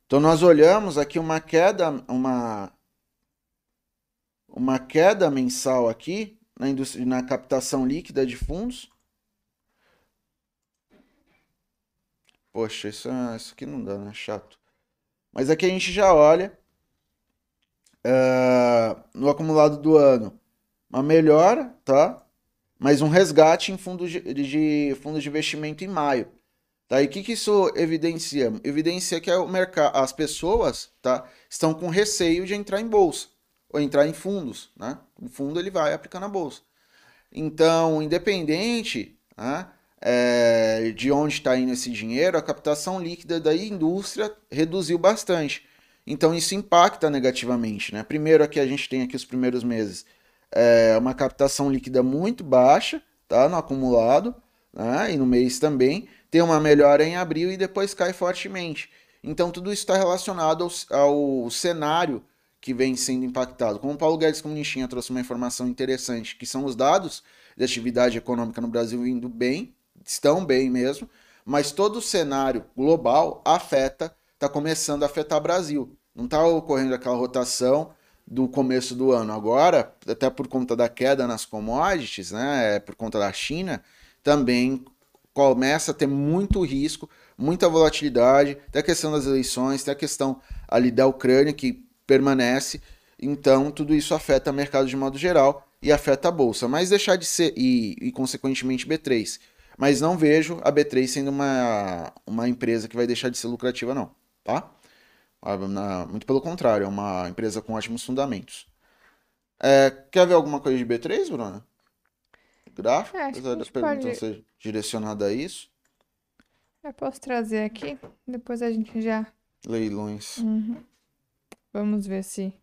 Então nós olhamos aqui uma queda, uma uma queda mensal aqui na, na captação líquida de fundos. Poxa, isso, é, isso aqui não dá, né? Chato. Mas aqui a gente já olha uh, no acumulado do ano uma melhora, tá? Mas um resgate em fundos de, de fundos de investimento em maio. Tá? E o que, que isso evidencia? Evidencia que é o mercado, as pessoas tá, estão com receio de entrar em bolsa ou entrar em fundos, né? O fundo ele vai aplicar na bolsa. Então, independente né, é, de onde está indo esse dinheiro, a captação líquida da indústria reduziu bastante. Então, isso impacta negativamente. Né? Primeiro, aqui a gente tem aqui os primeiros meses é, uma captação líquida muito baixa, tá? no acumulado, né? e no mês também. Tem uma melhora em abril e depois cai fortemente. Então, tudo isso está relacionado ao, ao cenário que vem sendo impactado. Como o Paulo Guedes Comunichinha trouxe uma informação interessante, que são os dados de atividade econômica no Brasil indo bem, estão bem mesmo, mas todo o cenário global afeta, está começando a afetar o Brasil. Não está ocorrendo aquela rotação do começo do ano. Agora, até por conta da queda nas commodities, né, por conta da China, também começa a ter muito risco, muita volatilidade, tem a questão das eleições, tem a questão ali da Ucrânia, que permanece. Então, tudo isso afeta o mercado de modo geral e afeta a bolsa. Mas deixar de ser, e, e consequentemente B3. Mas não vejo a B3 sendo uma, uma empresa que vai deixar de ser lucrativa, não. Tá? Ah, muito pelo contrário, é uma empresa com ótimos fundamentos. É, quer ver alguma coisa de B3, Bruna? Gráfico? É, Apesar da pergunta pode... ser direcionada a isso. Eu posso trazer aqui, depois a gente já. Leilões. Uhum. Vamos ver se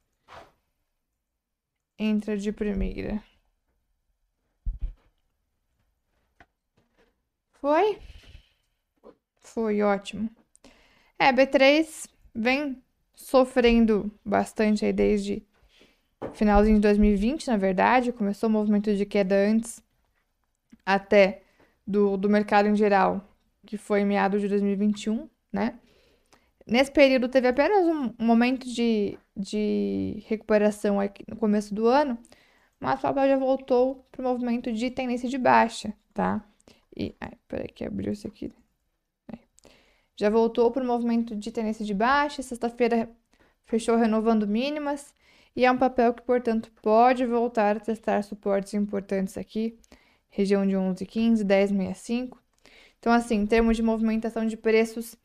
entra de primeira. Foi? Foi ótimo. É, B3 vem sofrendo bastante aí desde finalzinho de 2020, na verdade. Começou o movimento de queda antes até do, do mercado em geral, que foi em meados de 2021, né? Nesse período teve apenas um momento de, de recuperação aqui no começo do ano, mas o papel já voltou para o movimento de tendência de baixa, tá? E, ai, peraí que abriu isso aqui. Já voltou para o movimento de tendência de baixa, sexta-feira fechou renovando mínimas, e é um papel que, portanto, pode voltar a testar suportes importantes aqui, região de 11,15, 10,65. Então, assim, em termos de movimentação de preços,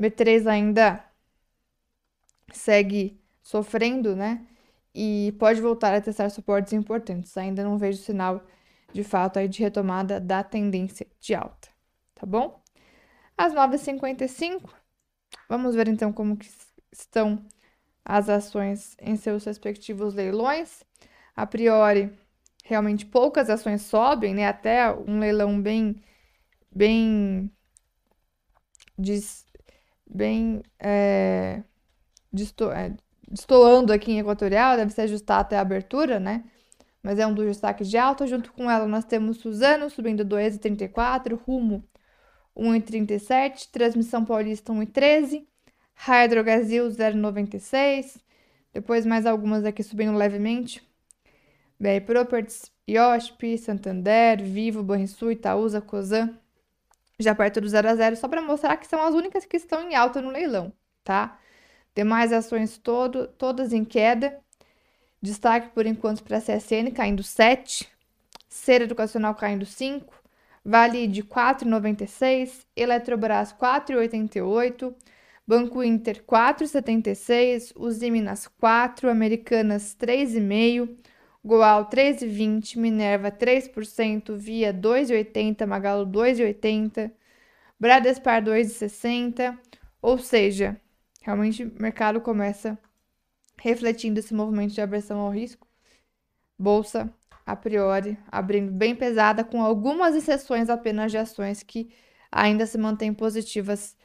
B3 ainda segue sofrendo, né? E pode voltar a testar suportes importantes. Ainda não vejo sinal de fato aí de retomada da tendência de alta, tá bom? Às 9h55, vamos ver então como que estão as ações em seus respectivos leilões. A priori, realmente poucas ações sobem, né? Até um leilão bem, bem, bem é, desto, é, destoando aqui em Equatorial, deve se ajustar até a abertura, né? Mas é um dos destaques de alta. Junto com ela, nós temos Suzano subindo 2,34, Rumo 1,37, Transmissão Paulista 1,13, Hydrogazil 0,96, depois mais algumas aqui subindo levemente. BR Properties, IOSP, Santander, Vivo, Banrisul, Itaúsa, Cosan, já perto do 0 a 0, só para mostrar que são as únicas que estão em alta no leilão, tá? Demais ações todo, todas em queda. Destaque por enquanto para a CSN caindo 7, Ser Educacional caindo 5, Vale de 4,96, Eletrobras 4,88, Banco Inter 4,76, Usiminas 4, Americanas 3,5, Goal 3,20, Minerva 3%, Via 2,80, Magalu 2,80, Bradespar 2,60, ou seja, realmente o mercado começa refletindo esse movimento de aversão ao risco. Bolsa, a priori, abrindo bem pesada, com algumas exceções apenas de ações que ainda se mantêm positivas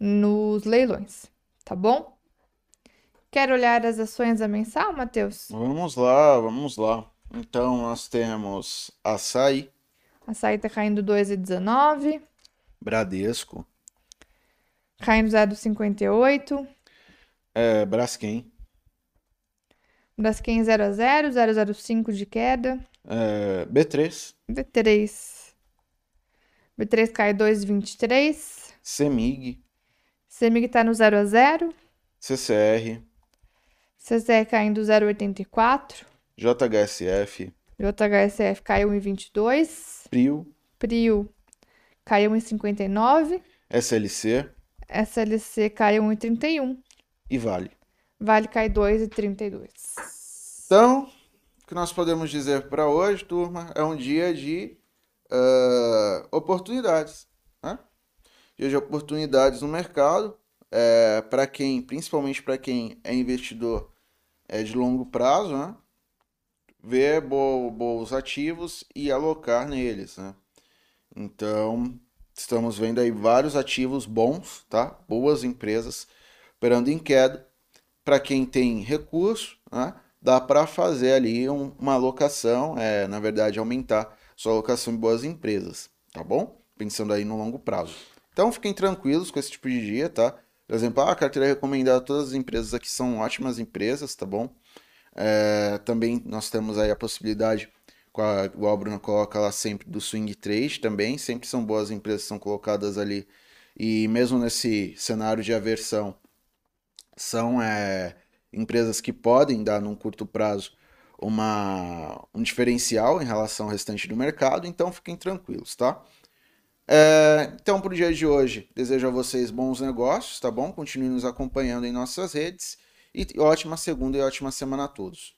nos leilões, tá bom? Quer olhar as ações a mensal, Matheus? Vamos lá, vamos lá. Então nós temos açaí. Açaí tá caindo 2,19. Bradesco. Caindo 0,58. É, Braskem. Braskem 0 a 0, 005 de queda. É, B3. B3. B3 cai 2,23. CEMIG. CEMIG tá no 0 a 0. CCR. CCR caindo 0,84. JHSF. JHSF caiu em 22. PRIO. PRIO caiu em 59. SLC. SLC caiu em 31. E Vale. Vale cai 2,32. Então, o que nós podemos dizer para hoje, turma, é um dia de uh, oportunidades. Né? Dia de oportunidades no mercado. É, para quem, principalmente para quem é investidor é, de longo prazo, né? ver bo bons ativos e alocar neles. Né? Então, estamos vendo aí vários ativos bons, tá? boas empresas operando em queda. Para quem tem recurso, né? dá para fazer ali um, uma alocação, é, na verdade, aumentar sua alocação em boas empresas, tá bom? Pensando aí no longo prazo. Então, fiquem tranquilos com esse tipo de dia, tá? Por exemplo, ah, a carteira recomendada, todas as empresas aqui são ótimas empresas, tá bom? É, também nós temos aí a possibilidade, igual a Bruna coloca lá sempre, do swing trade também, sempre são boas empresas são colocadas ali. E mesmo nesse cenário de aversão, são é, empresas que podem dar num curto prazo uma, um diferencial em relação ao restante do mercado, então fiquem tranquilos, tá? É, então, para o dia de hoje, desejo a vocês bons negócios, tá bom? Continuem nos acompanhando em nossas redes e ótima segunda e ótima semana a todos.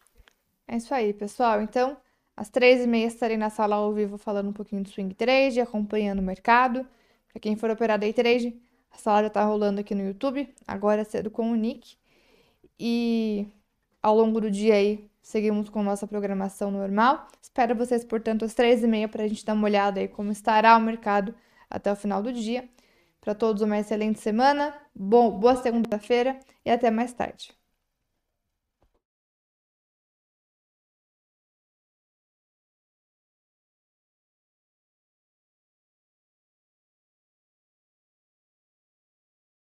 É isso aí, pessoal. Então, às três e meia estarei na sala ao vivo falando um pouquinho do swing trade, acompanhando o mercado. Para quem for operar day trade, a sala já está rolando aqui no YouTube, agora cedo com o Nick. e ao longo do dia aí seguimos com nossa programação normal. Espero vocês, portanto, às três e meia para a gente dar uma olhada aí como estará o mercado até o final do dia. Para todos, uma excelente semana, bom, boa segunda-feira e até mais tarde.